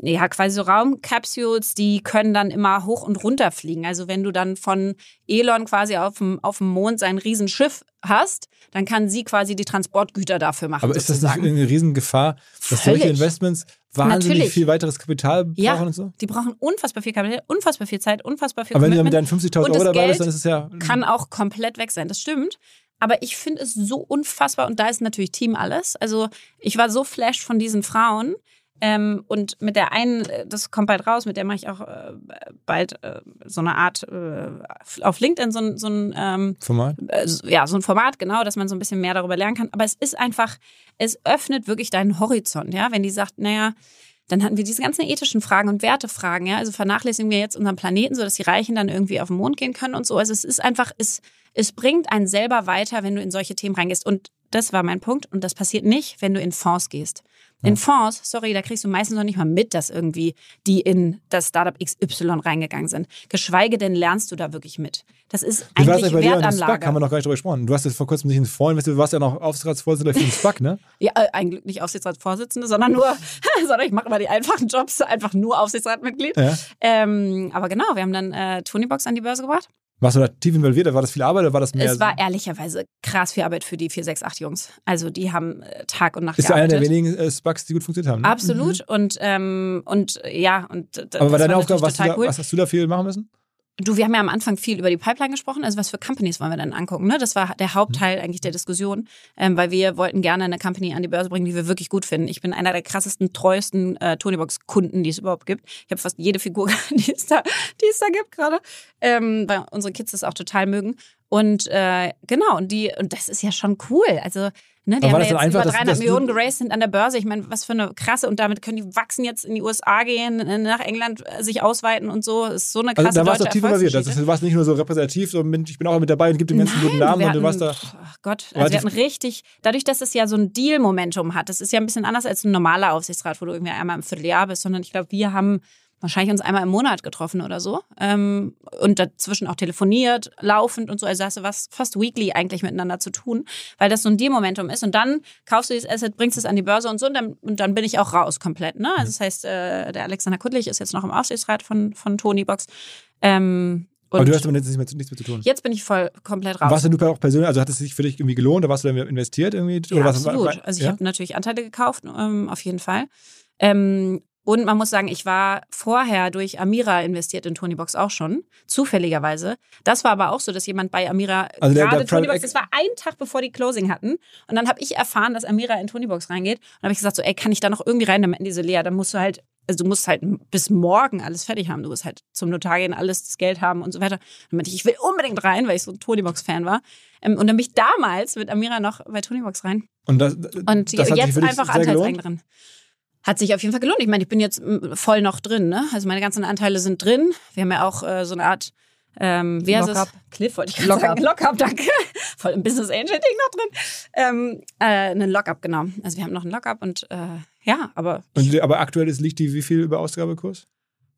ja, quasi so Raumcapsules, die können dann immer hoch und runter fliegen. Also wenn du dann von Elon quasi auf dem, auf dem Mond sein Riesenschiff hast, dann kann sie quasi die Transportgüter dafür machen. Aber ist sozusagen. das nicht eine Riesengefahr, dass Völlig. solche Investments wahnsinnig Natürlich. viel weiteres Kapital brauchen ja, und so? die brauchen unfassbar viel Kapital, unfassbar viel Zeit, unfassbar viel Aber wenn du mit deinen 50.000 Euro dabei bist, dann ist es ja... kann auch komplett weg sein, das stimmt. Aber ich finde es so unfassbar und da ist natürlich Team alles. Also ich war so flashed von diesen Frauen, ähm, und mit der einen, das kommt bald raus, mit der mache ich auch äh, bald äh, so eine Art äh, auf LinkedIn so, so ein ähm, Format. Äh, ja, so ein Format, genau, dass man so ein bisschen mehr darüber lernen kann. Aber es ist einfach, es öffnet wirklich deinen Horizont, ja, wenn die sagt, naja, dann hatten wir diese ganzen ethischen Fragen und Wertefragen, ja. Also vernachlässigen wir jetzt unseren Planeten, so dass die Reichen dann irgendwie auf den Mond gehen können und so. Also es ist einfach, es, es bringt einen selber weiter, wenn du in solche Themen reingehst. Und das war mein Punkt. Und das passiert nicht, wenn du in Fonds gehst. In Fonds, sorry, da kriegst du meistens noch nicht mal mit, dass irgendwie die in das Startup XY reingegangen sind. Geschweige denn lernst du da wirklich mit. Das ist eigentlich bei Wertanlage. Dir SPAC haben wir noch gar nicht drüber gesprochen. Du hast jetzt vor kurzem nicht einen Freund, du warst ja noch Aufsichtsratsvorsitzender für den SPAC, ne? Ja, äh, eigentlich nicht Aufsichtsratsvorsitzende, sondern nur, sondern ich mache immer die einfachen Jobs, einfach nur Aufsichtsratmitglied. Ja. Ähm, aber genau, wir haben dann äh, Tonybox an die Börse gebracht. Warst du da tief involviert? War das viel Arbeit oder war das mehr? Es war ehrlicherweise krass viel Arbeit für die 468-Jungs. Also die haben äh, Tag und Nacht Ist gearbeitet. einer der wenigen äh, Spucks, die gut funktioniert haben. Ne? Absolut. Mhm. Und, ähm, und ja, und Aber war deine Aufgabe, was, cool. was hast du da viel machen müssen? Du, wir haben ja am Anfang viel über die Pipeline gesprochen. Also was für Companies wollen wir dann angucken? Ne? Das war der Hauptteil mhm. eigentlich der Diskussion, ähm, weil wir wollten gerne eine Company an die Börse bringen, die wir wirklich gut finden. Ich bin einer der krassesten, treuesten äh, Tonybox-Kunden, die es überhaupt gibt. Ich habe fast jede Figur, die es da, die es da gibt gerade, ähm, weil unsere Kids das auch total mögen. Und äh, genau, und die, und das ist ja schon cool. Also Ne, die Aber haben ja jetzt einfach, über 300 dass, dass Millionen geraced, sind an der Börse. Ich meine, was für eine krasse. Und damit können die wachsen jetzt in die USA gehen, äh, nach England äh, sich ausweiten und so. Das ist so eine krasse also, Da warst du tief involviert. Das ist, warst nicht nur so repräsentativ, sondern ich bin auch mit dabei und gib dem ganzen guten Namen. Hatten, und du warst da. Ach Gott, also wir hatten richtig, dadurch, dass es ja so ein Deal-Momentum hat, das ist ja ein bisschen anders als ein normaler Aufsichtsrat, wo du irgendwie einmal im Vierteljahr bist, sondern ich glaube, wir haben wahrscheinlich uns einmal im Monat getroffen oder so. Ähm, und dazwischen auch telefoniert, laufend und so. Also hast du was fast weekly eigentlich miteinander zu tun, weil das so ein Deal-Momentum ist. Und dann kaufst du dieses Asset, bringst es an die Börse und so und dann, und dann bin ich auch raus komplett. Ne? Also das heißt, äh, der Alexander Kuttlich ist jetzt noch im Aufsichtsrat von, von Tony Box. Ähm, aber du hast damit jetzt nichts mehr, nichts mehr, zu tun. Jetzt bin ich voll komplett raus. Warst du auch persönlich, also hat es sich für dich irgendwie gelohnt oder warst du da investiert irgendwie? Ja, absolut. also ich ja? habe natürlich Anteile gekauft, ähm, auf jeden Fall. Ähm, und man muss sagen, ich war vorher durch Amira investiert in Tonybox auch schon, zufälligerweise. Das war aber auch so, dass jemand bei Amira also gerade Tonybox, das war ein Tag bevor die Closing hatten. Und dann habe ich erfahren, dass Amira in Tonybox reingeht. Und habe ich gesagt, so, ey, kann ich da noch irgendwie rein? Dann meinten diese Lea, dann musst du halt, also du musst halt bis morgen alles fertig haben. Du musst halt zum Notar gehen, alles das Geld haben und so weiter. Dann meinte ich, ich will unbedingt rein, weil ich so ein Tonybox-Fan war. Ähm, und dann bin ich damals mit Amira noch bei Tonybox rein. Und, das, und das jetzt einfach Anteilseignerin hat sich auf jeden Fall gelohnt. Ich meine, ich bin jetzt voll noch drin. Ne? Also meine ganzen Anteile sind drin. Wir haben ja auch äh, so eine Art ähm, wie heißt Lockup. Cliff wollte ich gerade Lock sagen. Lockup, danke. Voll im Business Angel Ding noch drin. Ähm, äh, einen Lockup, genau. Also wir haben noch einen Lockup und äh, ja, aber. Und, aber aktuell ist, liegt die wie viel über Ausgabekurs?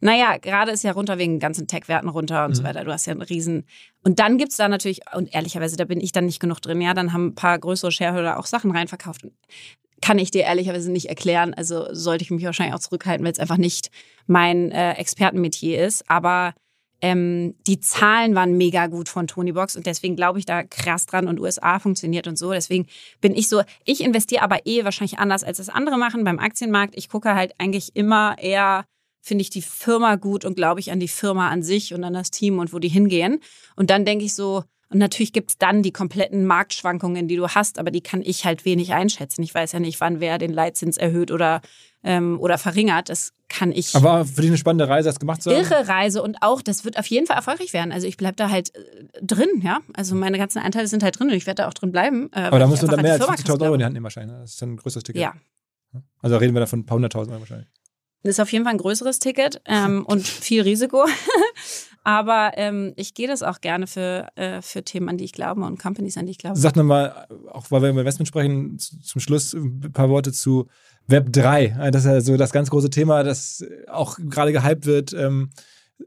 Naja, gerade ist ja runter wegen ganzen Tech-Werten runter und mhm. so weiter. Du hast ja einen riesen. Und dann gibt es da natürlich, und ehrlicherweise, da bin ich dann nicht genug drin. Ja, dann haben ein paar größere Shareholder auch Sachen reinverkauft kann ich dir ehrlicherweise nicht erklären. Also sollte ich mich wahrscheinlich auch zurückhalten, weil es einfach nicht mein äh, Expertenmetier ist. Aber ähm, die Zahlen waren mega gut von Tony Box und deswegen glaube ich da krass dran und USA funktioniert und so. Deswegen bin ich so, ich investiere aber eh wahrscheinlich anders, als das andere machen beim Aktienmarkt. Ich gucke halt eigentlich immer eher, finde ich die Firma gut und glaube ich an die Firma an sich und an das Team und wo die hingehen. Und dann denke ich so, und natürlich gibt es dann die kompletten Marktschwankungen, die du hast, aber die kann ich halt wenig einschätzen. Ich weiß ja nicht, wann wer den Leitzins erhöht oder, ähm, oder verringert. Das kann ich. Aber für dich eine spannende Reise, das gemacht zu haben? Irre Reise und auch, das wird auf jeden Fall erfolgreich werden. Also ich bleibe da halt äh, drin, ja. Also meine ganzen Anteile sind halt drin und ich werde da auch drin bleiben. Äh, aber da musst du dann mehr als 50.000 Euro in die Hand nehmen wahrscheinlich. Ne? Das ist dann ein größeres Ticket. Ja. Also reden wir da von ein paar hunderttausend Euro wahrscheinlich. Das ist auf jeden Fall ein größeres Ticket ähm, und viel Risiko. Aber ähm, ich gehe das auch gerne für, äh, für Themen, an die ich glaube und Companies, an die ich glaube. Sag nochmal, auch weil wir über Investment sprechen, zum Schluss ein paar Worte zu Web 3. Das ist ja so das ganz große Thema, das auch gerade gehypt wird. Ähm,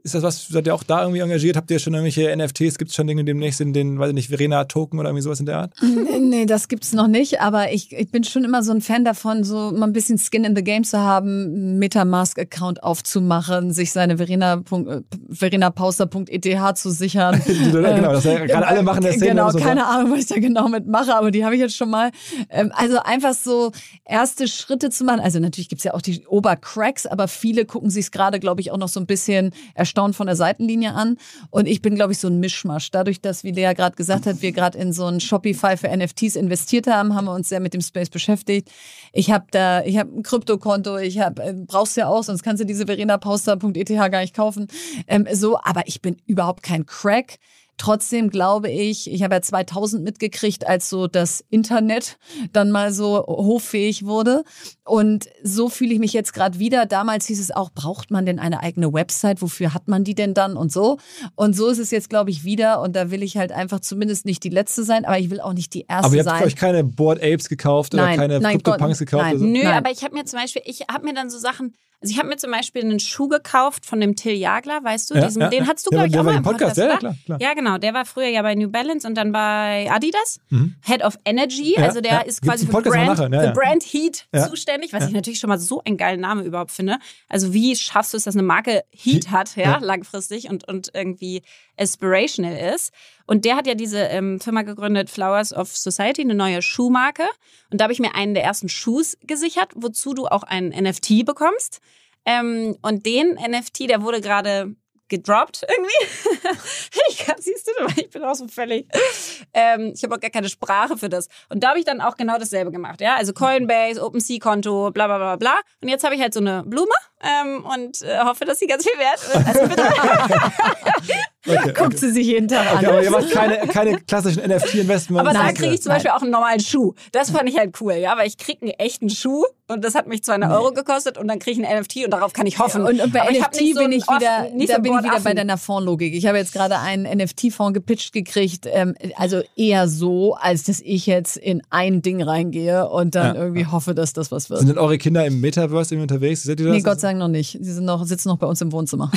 ist das was, seid ihr auch da irgendwie engagiert? Habt ihr schon irgendwelche NFTs? Gibt es schon Dinge demnächst in den, weiß ich nicht, Verena-Token oder irgendwie sowas in der Art? Nee, nee das gibt es noch nicht, aber ich, ich bin schon immer so ein Fan davon, so mal ein bisschen Skin in the Game zu haben, Metamask-Account aufzumachen, sich seine Verena, äh, verenapauster.eth zu sichern. genau, das ja, gerade alle machen das Genau, keine so. Ahnung, was ich da genau mit mache, aber die habe ich jetzt schon mal. Ähm, also einfach so erste Schritte zu machen. Also natürlich gibt es ja auch die Obercracks, aber viele gucken sich es gerade, glaube ich, auch noch so ein bisschen erstaunt von der Seitenlinie an. Und ich bin, glaube ich, so ein Mischmasch. Dadurch, dass, wie Lea gerade gesagt hat, wir gerade in so ein Shopify für NFTs investiert haben, haben wir uns sehr mit dem Space beschäftigt. Ich habe da, ich habe ein Kryptokonto, ich habe, äh, brauchst ja auch, sonst kannst du diese verenapauster.eth gar nicht kaufen. Ähm, so, aber ich bin überhaupt kein Crack Trotzdem glaube ich, ich habe ja 2000 mitgekriegt, als so das Internet dann mal so hoffähig wurde. Und so fühle ich mich jetzt gerade wieder. Damals hieß es auch, braucht man denn eine eigene Website? Wofür hat man die denn dann und so? Und so ist es jetzt, glaube ich, wieder. Und da will ich halt einfach zumindest nicht die Letzte sein, aber ich will auch nicht die Erste sein. Aber ihr habt sein. euch keine Board Apes gekauft nein, oder keine nein, CryptoPunks gekauft? Nein. So? Nö, nein. aber ich habe mir zum Beispiel, ich habe mir dann so Sachen, also ich habe mir zum Beispiel einen Schuh gekauft von dem Till Jagler, weißt du? Ja, diesen, ja, den hattest du, glaube ich, auch mal im Podcast. Podcast ja, klar, klar. ja, genau. Der war früher ja bei New Balance und dann bei Adidas. Mhm. Head of Energy. also der ist quasi für Brand, für Brand Heat zuständig, was ich natürlich schon mal so einen geilen Namen überhaupt finde. Also wie schaffst du es, dass eine Marke Heat hat, ja, langfristig und, und irgendwie aspirational ist. Und der hat ja diese ähm, Firma gegründet, Flowers of Society, eine neue Schuhmarke. Und da habe ich mir einen der ersten Shoes gesichert, wozu du auch einen NFT bekommst. Ähm, und den NFT, der wurde gerade gedroppt irgendwie. ich kann, siehst du, ich bin auch so völlig. Ähm, ich habe auch gar keine Sprache für das. Und da habe ich dann auch genau dasselbe gemacht. Ja, also Coinbase, OpenSea-Konto, bla bla bla bla. Und jetzt habe ich halt so eine Blume ähm, und äh, hoffe, dass sie ganz viel wert wird. Also bitte. okay, Guckt okay. sie sich jeden Tag okay, an. Aber ihr macht keine, keine klassischen NFT-Investments. Aber da kriege ich zum Beispiel auch einen normalen Schuh. Das fand ich halt cool, ja, weil ich kriege einen echten Schuh und das hat mich 200 Euro gekostet und dann kriege ich einen NFT und darauf kann ich hoffen. und, und, bei Aber NFT ich so bin ich wieder, offen, da so bin ich wieder bei deiner Fondslogik. Ich habe jetzt gerade einen NFT-Fonds gepitcht gekriegt, ähm, also eher so, als dass ich jetzt in ein Ding reingehe und dann ja. irgendwie hoffe, dass das was wird. Sind denn eure Kinder im Metaverse unterwegs? Seht ihr das? Nee, Gott sei Dank noch nicht. Sie sind noch, sitzen noch bei uns im Wohnzimmer.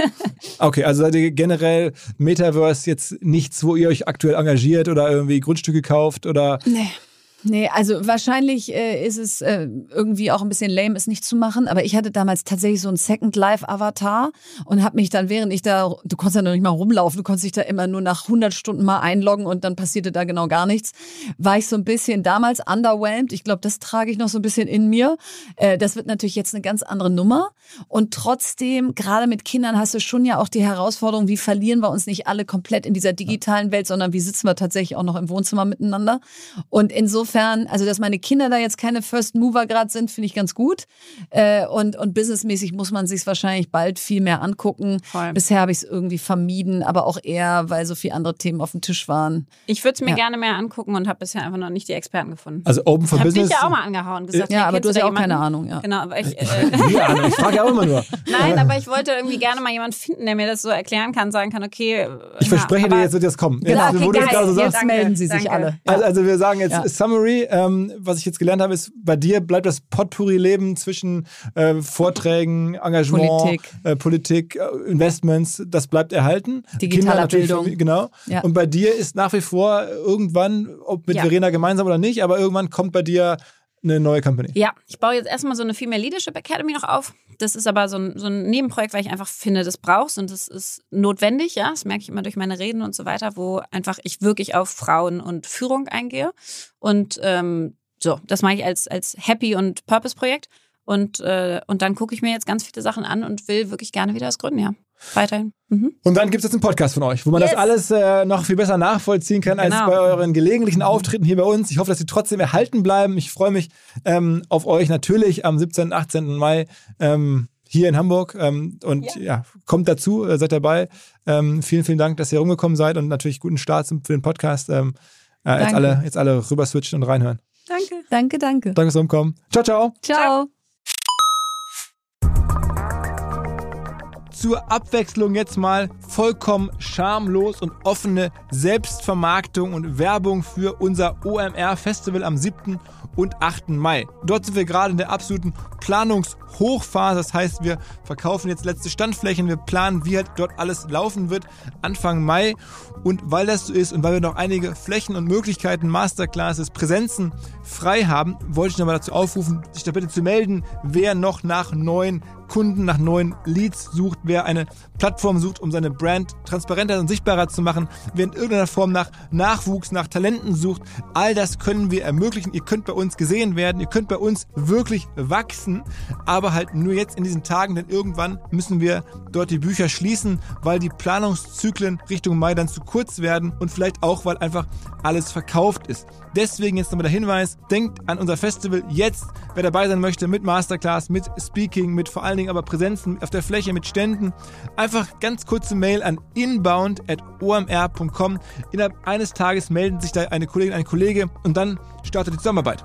okay, also seid ihr generell Metaverse jetzt nichts, wo ihr euch aktuell engagiert oder irgendwie Grundstücke kauft oder? Nee. Nee, also wahrscheinlich äh, ist es äh, irgendwie auch ein bisschen lame, es nicht zu machen. Aber ich hatte damals tatsächlich so einen Second Life Avatar und habe mich dann, während ich da, du konntest ja noch nicht mal rumlaufen, du konntest dich da immer nur nach 100 Stunden mal einloggen und dann passierte da genau gar nichts, war ich so ein bisschen damals underwhelmed. Ich glaube, das trage ich noch so ein bisschen in mir. Äh, das wird natürlich jetzt eine ganz andere Nummer. Und trotzdem, gerade mit Kindern hast du schon ja auch die Herausforderung, wie verlieren wir uns nicht alle komplett in dieser digitalen Welt, sondern wie sitzen wir tatsächlich auch noch im Wohnzimmer miteinander. Und insofern insofern, also dass meine Kinder da jetzt keine First Mover gerade sind, finde ich ganz gut. Äh, und, und businessmäßig muss man sich wahrscheinlich bald viel mehr angucken. Voll. Bisher habe ich es irgendwie vermieden, aber auch eher, weil so viele andere Themen auf dem Tisch waren. Ich würde es mir ja. gerne mehr angucken und habe bisher einfach noch nicht die Experten gefunden. Also Open for ich Business. Ich habe dich ja auch mal angehauen. Gesagt, ja, aber du hast ja auch jemanden? keine Ahnung. Ja. Genau, aber ich. Äh, ja, ich frage ja auch immer nur. Nein, aber ich wollte irgendwie gerne mal jemanden finden, der mir das so erklären kann, sagen kann, okay. Ich na, verspreche dir, jetzt wird das kommen. Genau, jetzt, okay, geil, so jetzt melden sie sich alle. Also, also, wir sagen jetzt Summary. Ähm, was ich jetzt gelernt habe, ist, bei dir bleibt das Potpourri-Leben zwischen äh, Vorträgen, Engagement, Politik, äh, Politik äh, Investments, das bleibt erhalten. Digitaler Bildung. Genau. Ja. Und bei dir ist nach wie vor irgendwann, ob mit ja. Verena gemeinsam oder nicht, aber irgendwann kommt bei dir eine neue Company. Ja, ich baue jetzt erstmal so eine Female Leadership Academy noch auf. Das ist aber so ein, so ein Nebenprojekt, weil ich einfach finde, das brauchst und das ist notwendig, ja. Das merke ich immer durch meine Reden und so weiter, wo einfach ich wirklich auf Frauen und Führung eingehe. Und ähm, so, das mache ich als, als Happy- und Purpose-Projekt. Und, äh, und dann gucke ich mir jetzt ganz viele Sachen an und will wirklich gerne wieder das gründen, ja. Weiterhin. Mhm. Und dann gibt es jetzt einen Podcast von euch, wo man yes. das alles äh, noch viel besser nachvollziehen kann genau. als bei euren gelegentlichen Auftritten hier bei uns. Ich hoffe, dass sie trotzdem erhalten bleiben. Ich freue mich ähm, auf euch natürlich am 17. und 18. Mai. Ähm, hier in Hamburg. Ähm, und ja. ja. kommt dazu, äh, seid dabei. Ähm, vielen, vielen Dank, dass ihr rumgekommen seid und natürlich guten Start für den Podcast. Ähm, äh, jetzt, alle, jetzt alle rüber switchen und reinhören. Danke. Danke, danke. Danke fürs Umkommen. Ciao, ciao. Ciao. Zur Abwechslung jetzt mal vollkommen schamlos und offene Selbstvermarktung und Werbung für unser OMR-Festival am 7. und 8. Mai. Dort sind wir gerade in der absoluten Planungshochphase. Das heißt, wir verkaufen jetzt letzte Standflächen, wir planen, wie halt dort alles laufen wird Anfang Mai. Und weil das so ist und weil wir noch einige Flächen und Möglichkeiten, Masterclasses, Präsenzen frei haben, wollte ich nochmal dazu aufrufen, sich da bitte zu melden, wer noch nach neuen Kunden nach neuen Leads sucht, wer eine Plattform sucht, um seine Brand transparenter und sichtbarer zu machen, wer in irgendeiner Form nach Nachwuchs, nach Talenten sucht. All das können wir ermöglichen. Ihr könnt bei uns gesehen werden, ihr könnt bei uns wirklich wachsen, aber halt nur jetzt in diesen Tagen, denn irgendwann müssen wir dort die Bücher schließen, weil die Planungszyklen Richtung Mai dann zu kurz werden und vielleicht auch, weil einfach alles verkauft ist. Deswegen jetzt nochmal der Hinweis, denkt an unser Festival jetzt, wer dabei sein möchte mit Masterclass, mit Speaking, mit vor allen Dingen aber Präsenzen auf der Fläche, mit Ständen. Einfach Einfach ganz kurze Mail an inbound.omr.com. Innerhalb eines Tages melden sich da eine Kollegin, ein Kollege und dann startet die Zusammenarbeit.